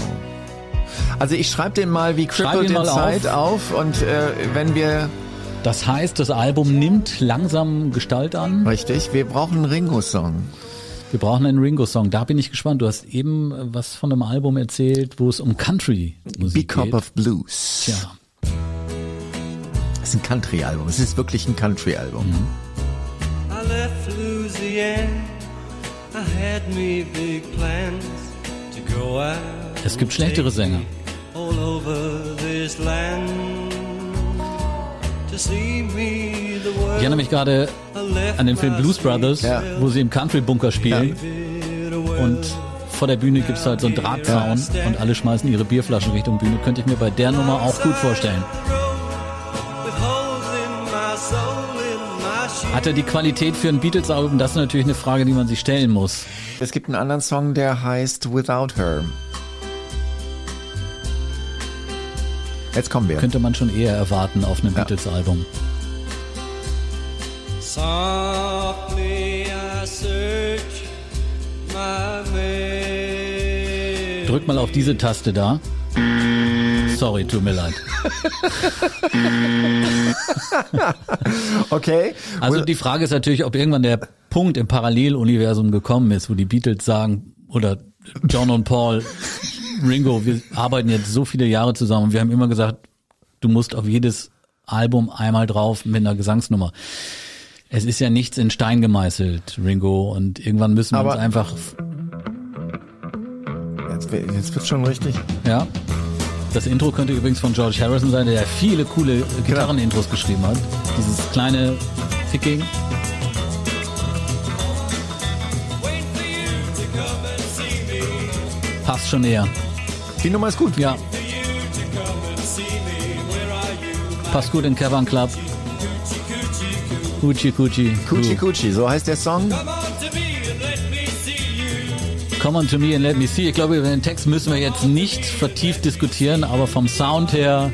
Also ich schreibe den mal wie Crippled ihn mal Inside auf. und äh, wenn wir, das heißt, das Album nimmt langsam Gestalt an. richtig, wir brauchen einen Ringo-Song. Wir brauchen einen Ringo-Song. Da bin ich gespannt. Du hast eben äh, was von einem Album erzählt, wo es um Big Country-Musik Cup geht. of Blues. Tja, Das ist ein Country-Album. Es ist wirklich ein Country-Album. Mhm. I left Louisiana. I had me big plans to go out. Es gibt schlechtere Sänger. All over this land. To see me the Ich erinnere mich gerade an den Film Blues Brothers, Ja. wo sie im Country-Bunker spielen away. und vor der Bühne gibt's halt so einen Drahtzaun und alle schmeißen ihre Bierflaschen Richtung Bühne. Könnte ich mir bei der Nummer auch gut vorstellen. Hat er die Qualität für ein Beatles-Album? Das ist natürlich eine Frage, die man sich stellen muss. Es gibt einen anderen Song, der heißt Without Her. Jetzt kommen wir. Könnte man schon eher erwarten auf einem Ja. Beatles-Album. Softly I search my way. Drück mal auf diese Taste da. Sorry, tut mir leid. Okay. Also die Frage ist natürlich, ob irgendwann der Punkt im Paralleluniversum gekommen ist, wo die Beatles sagen, oder John und Paul, Ringo, wir arbeiten jetzt so viele Jahre zusammen und wir haben immer gesagt, du musst auf jedes Album einmal drauf mit einer Gesangsnummer. Es ist ja nichts in Stein gemeißelt, Ringo, und irgendwann müssen wir Aber- uns einfach, Jetzt, jetzt wird's schon richtig. ja. Das Intro könnte übrigens von George Harrison sein, der viele coole Gitarrenintros geschrieben hat. Dieses kleine Ficking. Passt schon eher. Die Nummer ist gut. Ja. Passt gut in Cavern Club. Coochie Coochie. Coochie Coochie, so heißt der Song. Come on to me and let me see. Ich glaube, über den Text müssen wir jetzt nicht vertieft diskutieren, aber vom Sound her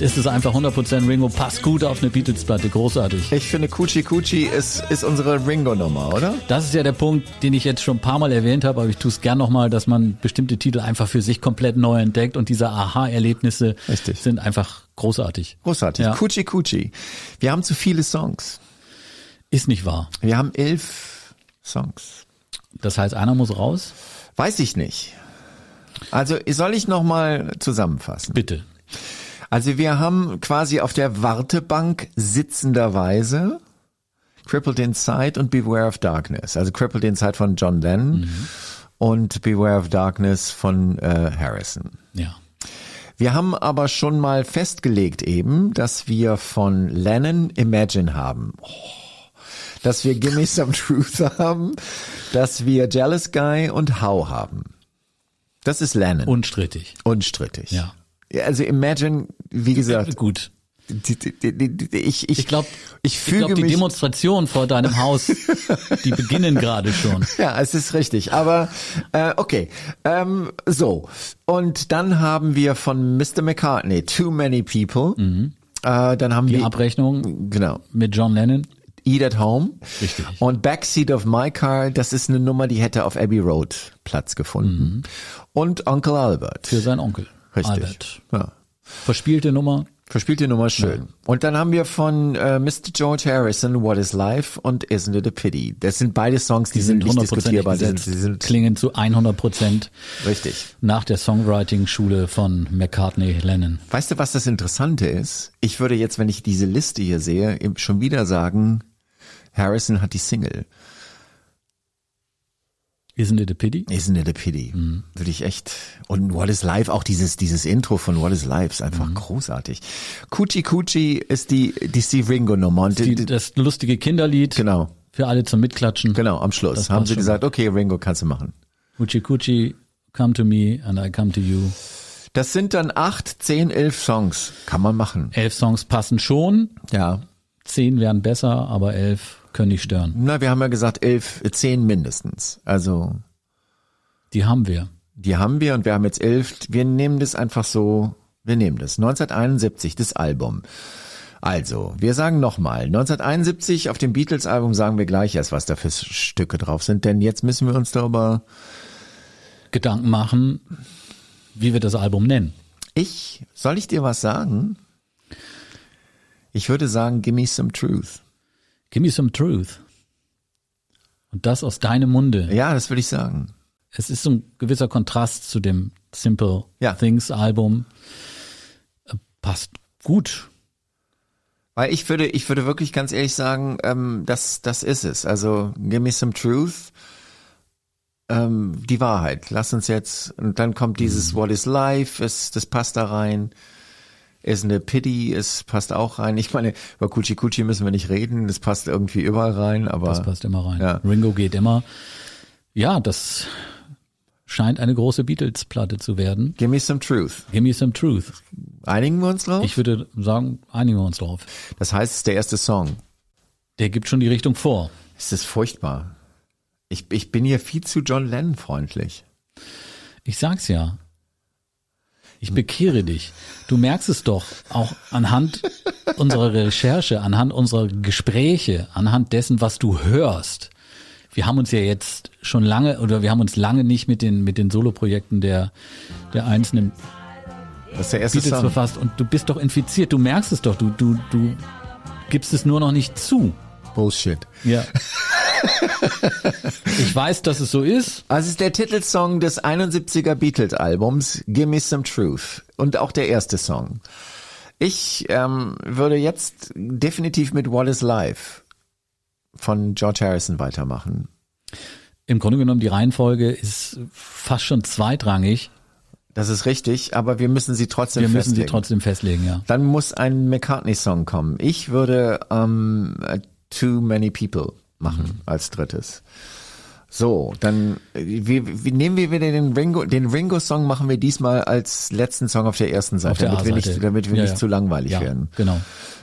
ist es einfach 100% Ringo. Passt gut auf eine Beatles-Platte. Großartig. Ich finde Coochie Coochie ist, ist unsere Ringo-Nummer, oder? Das ist ja der Punkt, den ich jetzt schon ein paar Mal erwähnt habe, aber ich tue es gern nochmal, dass man bestimmte Titel einfach für sich komplett neu entdeckt und diese Aha-Erlebnisse sind einfach großartig. Großartig. Ja. Coochie Coochie. Wir haben zu viele Songs. Ist nicht wahr. Wir haben elf Songs. Das heißt, einer muss raus? Weiß ich nicht. Also soll ich noch mal zusammenfassen? Bitte. Also wir haben quasi auf der Wartebank sitzenderweise Crippled Inside und Beware of Darkness. Also Crippled Inside von John Lennon und Beware of Darkness von äh, Harrison. Ja. Wir haben aber schon mal festgelegt eben, dass wir von Lennon Imagine haben. Oh. Dass wir Gimme Some Truth haben, dass wir Jealous Guy und How haben. Das ist Lennon. Unstrittig. Unstrittig. Ja. Also Imagine, wie gesagt, Gut. die- die- ich, ich, Ich glaube, ich ich glaub, die. Demonstrationen vor deinem Haus, die beginnen gerade schon. Ja, es ist richtig. Aber äh, okay. Ähm, so. Und dann haben wir von Mr. McCartney Too Many People. Äh, dann haben Mhm. Die wir Abrechnung genau mit John Lennon. Eat at Home. Richtig. Und Backseat of My Car, das ist eine Nummer, die hätte auf Abbey Road Platz gefunden. Und Uncle Albert. Mhm. Für seinen Onkel. Richtig. Albert. Ja. Verspielte Nummer. Verspielt die Nummer schön. Und dann haben wir von äh, Mr. George Harrison What is Life und Isn't it a Pity. Das sind beide Songs, die, sind nicht hundertprozentig diskutierbar. Die sind, die sind klingen zu 100 Prozent richtig. nach der Songwriting-Schule von McCartney Lennon. Weißt du, was das Interessante ist? Ich würde jetzt, wenn ich diese Liste hier sehe, schon wieder sagen, Harrison hat die Single. Isn't it a pity? Isn't it a pity? Würde ich echt. Und What is Life, auch dieses, dieses Intro von What is Life ist einfach großartig. Coochie Coochie ist die, die Steve Ringo Nummer. Und die, das lustige Kinderlied genau, für alle zum Mitklatschen. genau, am Schluss Das haben sie gesagt, okay, Ringo kannst du machen. Uchi Kuchi, come to me and I come to you. Das sind dann acht, zehn, elf Songs. Kann man machen. Elf Songs passen schon, Ja. zehn wären besser, aber elf können nicht stören. Na, wir haben ja gesagt elf, zehn mindestens. Also Die haben wir. die haben wir und wir haben jetzt elf. Wir nehmen das einfach so. Wir nehmen das. 1971, das Album. Also, wir sagen nochmal, 1971 auf dem Beatles-Album sagen wir gleich erst, was da für Stücke drauf sind, denn jetzt müssen wir uns darüber Gedanken machen, wie wir das Album nennen. Ich, soll ich dir was sagen? Ich würde sagen, give me some truth. Give me some truth. Und das aus deinem Munde. Ja, das würde ich sagen. Es ist so ein gewisser Kontrast zu dem Simple Ja. Things Album. Passt gut. Weil ich würde, ich würde wirklich ganz ehrlich sagen, ähm, das, das ist es. Also, give me some truth. Ähm, die Wahrheit. Lass uns jetzt, und dann kommt dieses What is Life, es, das passt da rein. Ist eine Pity, es passt auch rein. Ich meine, über Kuchi Kuchi müssen wir nicht reden, das passt irgendwie überall rein, aber. Das passt immer rein. Ja. Ringo geht immer. Ja, das scheint eine große Beatles-Platte zu werden. Give me some truth. Give me some truth. Einigen wir uns drauf? Ich würde sagen, einigen wir uns drauf. das heißt, es ist der erste Song. Der gibt schon die Richtung vor. Es ist furchtbar. Ich, ich bin hier viel zu John Lennon freundlich. Ich sag's ja. Ich bekehre dich. Du merkst es doch auch anhand unserer Recherche, anhand unserer Gespräche, anhand dessen, was du hörst. Wir haben uns ja jetzt schon lange oder wir haben uns lange nicht mit den mit den Soloprojekten der der einzelnen Das ist der erste Beatles Song. befasst und du bist doch infiziert. Du merkst es doch. Du du du gibst es nur noch nicht zu. Bullshit. Ja. ich weiß, dass es so ist. Also es ist der Titelsong des 71er Beatles-Albums Give Me Some Truth und auch der erste Song. Ich ähm, würde jetzt definitiv mit What is Life von George Harrison weitermachen. Im Grunde genommen die Reihenfolge ist fast schon zweitrangig. Das ist richtig, aber wir müssen sie trotzdem Wir müssen sie festlegen. trotzdem festlegen, ja. Dann muss ein McCartney-Song kommen. Ich würde ähm, Too Many People machen als drittes. So, dann äh, wie, wie nehmen wir wieder den Ringo, den Ringo-Song machen wir diesmal als letzten Song auf der ersten Seite, der damit wir nicht, damit wir Ja, nicht ja. zu langweilig Ja, werden. genau.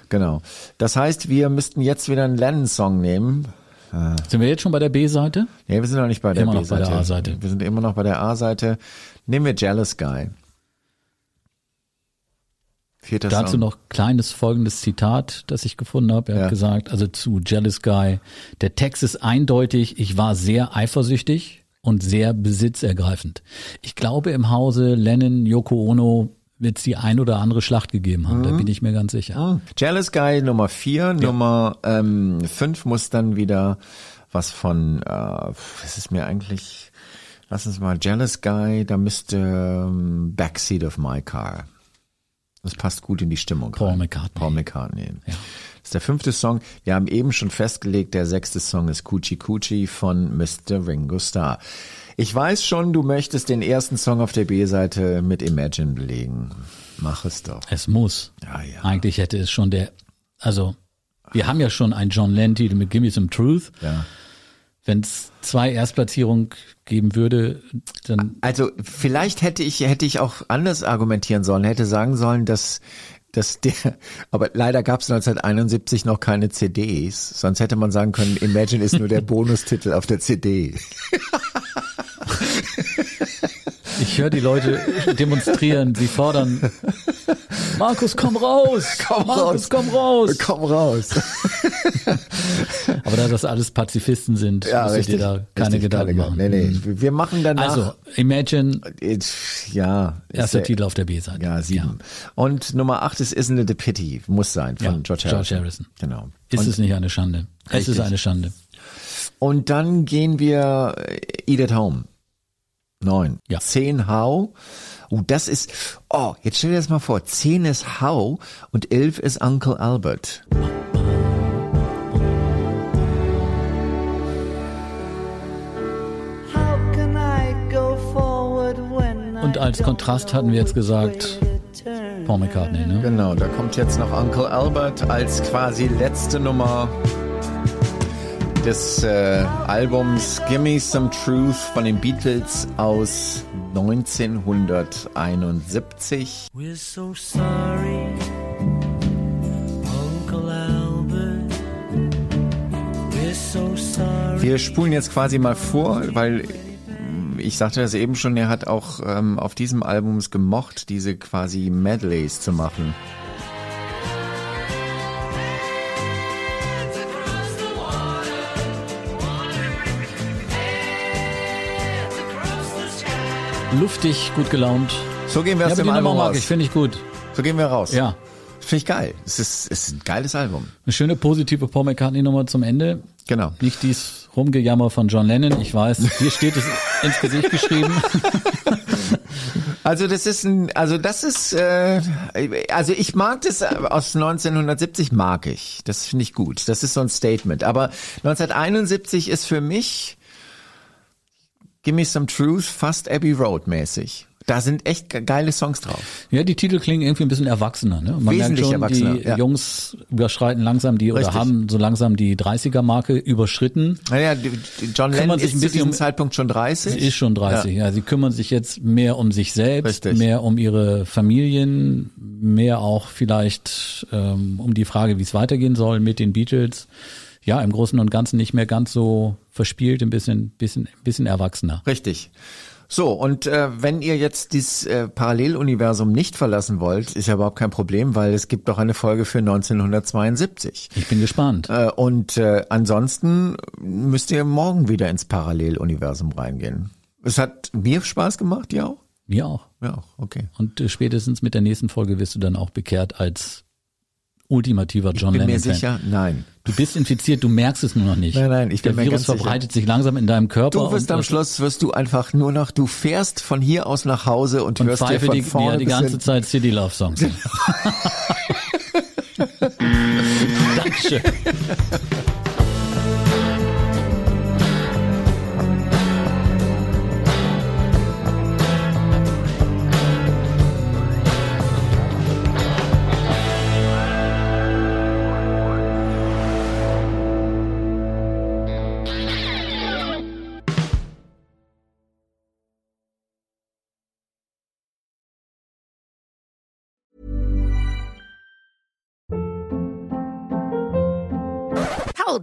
Genau. Das heißt, wir müssten jetzt wieder einen Lennon-Song nehmen. Sind wir jetzt schon bei der B-Seite? Nee, wir sind noch nicht bei der B-Seite. Wir sind immer noch bei der A-Seite. Nehmen wir Jealous Guy. Dazu Song. noch kleines folgendes Zitat, das ich gefunden habe. Er Ja. hat gesagt, also zu Jealous Guy, der Text ist eindeutig, ich war sehr eifersüchtig und sehr besitzergreifend. Ich glaube, im Hause Lennon, Yoko Ono wird es die ein oder andere Schlacht gegeben haben, Mhm. da bin ich mir ganz sicher. Jealous Guy Nummer vier, Nummer ähm, fünf muss dann wieder was von, äh, was ist mir eigentlich, lass uns mal, Jealous Guy, da müsste ähm, Backseat of My Car. Das passt gut in die Stimmung. Paul rein. McCartney. Paul McCartney. Das ist der fünfte Song. Wir haben eben schon festgelegt, der sechste Song ist Coochie Coochie von Mr. Ringo Starr. Ich weiß schon, du möchtest den ersten Song auf der B-Seite mit Imagine belegen. Mach es doch. Es muss. Ja, ja. Eigentlich hätte es schon der, also wir haben ja schon einen John Lennon Titel mit Gimme Some Truth. Ja. Wenn es zwei Erstplatzierungen geben würde, dann Also vielleicht hätte ich hätte ich auch anders argumentieren sollen, hätte sagen sollen, dass dass der, aber leider gab es 1971 noch keine CDs, sonst hätte man sagen können, Imagine ist nur der Bonustitel auf der CD. Ich höre die Leute demonstrieren, sie fordern, Markus, komm raus! Komm Markus, raus. komm raus! Komm raus. Aber da das alles Pazifisten sind, musst du dir da keine Richtig, Gedanken machen. Nee, nee, wir machen danach. Also, Imagine, ja. ist erster der- Titel auf der B-Seite. Ja, sieben. Und Nummer acht ist Isn't It a Pity? Muss sein, von Ja, George George Harrison. Harrison. Genau. Ist und, es nicht eine Schande? Es Richtig. ist eine Schande. und dann gehen wir Eat at Home. Neun. Ja. Zehn How. Oh, das ist, oh, jetzt stell dir das mal vor. Zehn ist How und elf ist Uncle Albert. Und als Kontrast hatten wir jetzt gesagt? Paul McCartney, ne? Genau, da kommt jetzt noch Uncle Albert als quasi letzte Nummer des äh, Albums Gimme Some Truth von den Beatles aus 1971. We're so sorry, Uncle Albert. We're so sorry. Wir spulen jetzt quasi mal vor, weil ich sagte das eben schon, er hat auch ähm, auf diesem Album es gemocht, diese quasi Medleys zu machen. Luftig, gut gelaunt. So gehen wir aus dem Album raus. ich, finde ich gut. So gehen wir raus. Ja. Finde ich geil. Es ist, es ist ein geiles Album. Eine schöne positive Paul McCartney-Nummer zum Ende. Genau. Nicht dies Rumgejammer von John Lennon. Ich weiß, hier steht es ins Gesicht geschrieben. Also das ist ein, also das ist, äh, also ich mag das äh, aus 1970 mag ich. Das finde ich gut. Das ist so ein Statement. Aber 1971 ist für mich Gimme Some Truth fast Abbey Road mäßig. Da sind echt ge- geile Songs drauf. Ja, die Titel klingen irgendwie ein bisschen erwachsener. Ne? Man Wesentlich schon, erwachsener, die ja. Jungs überschreiten langsam die oder Richtig. haben so langsam die 30er-Marke überschritten. Naja, John Lennon sich ist zu diesem um- Zeitpunkt schon 30. Sie ist schon 30, ja. Sie kümmern sich jetzt mehr um sich selbst, Richtig. mehr um ihre Familien, mehr auch vielleicht ähm, um die Frage, wie es weitergehen soll mit den Beatles. Ja, im Großen und Ganzen nicht mehr ganz so verspielt, ein bisschen, bisschen, bisschen erwachsener. Richtig. So, und äh, wenn ihr jetzt dieses äh, Paralleluniversum nicht verlassen wollt, ist ja überhaupt kein Problem, weil es gibt doch eine Folge für 1972. Ich bin gespannt. Äh, und äh, ansonsten müsst ihr morgen wieder ins Paralleluniversum reingehen. Es hat mir Spaß gemacht, ja auch? Mir auch. Ja, auch, okay. Und äh, spätestens mit der nächsten Folge wirst du dann auch bekehrt als ultimativer John Bin mir Lennon-Fan. sicher, nein. Du bist infiziert, du merkst es nur noch nicht. Nein, nein, ich bin Der mir Virus ganz sicher. verbreitet sich langsam in deinem Körper. Du wirst am Schluss, wirst du einfach nur noch, du fährst von hier aus nach Hause und, und hörst dir von die, vorne die bis ganze hin- Zeit City Love Songs. Dankeschön.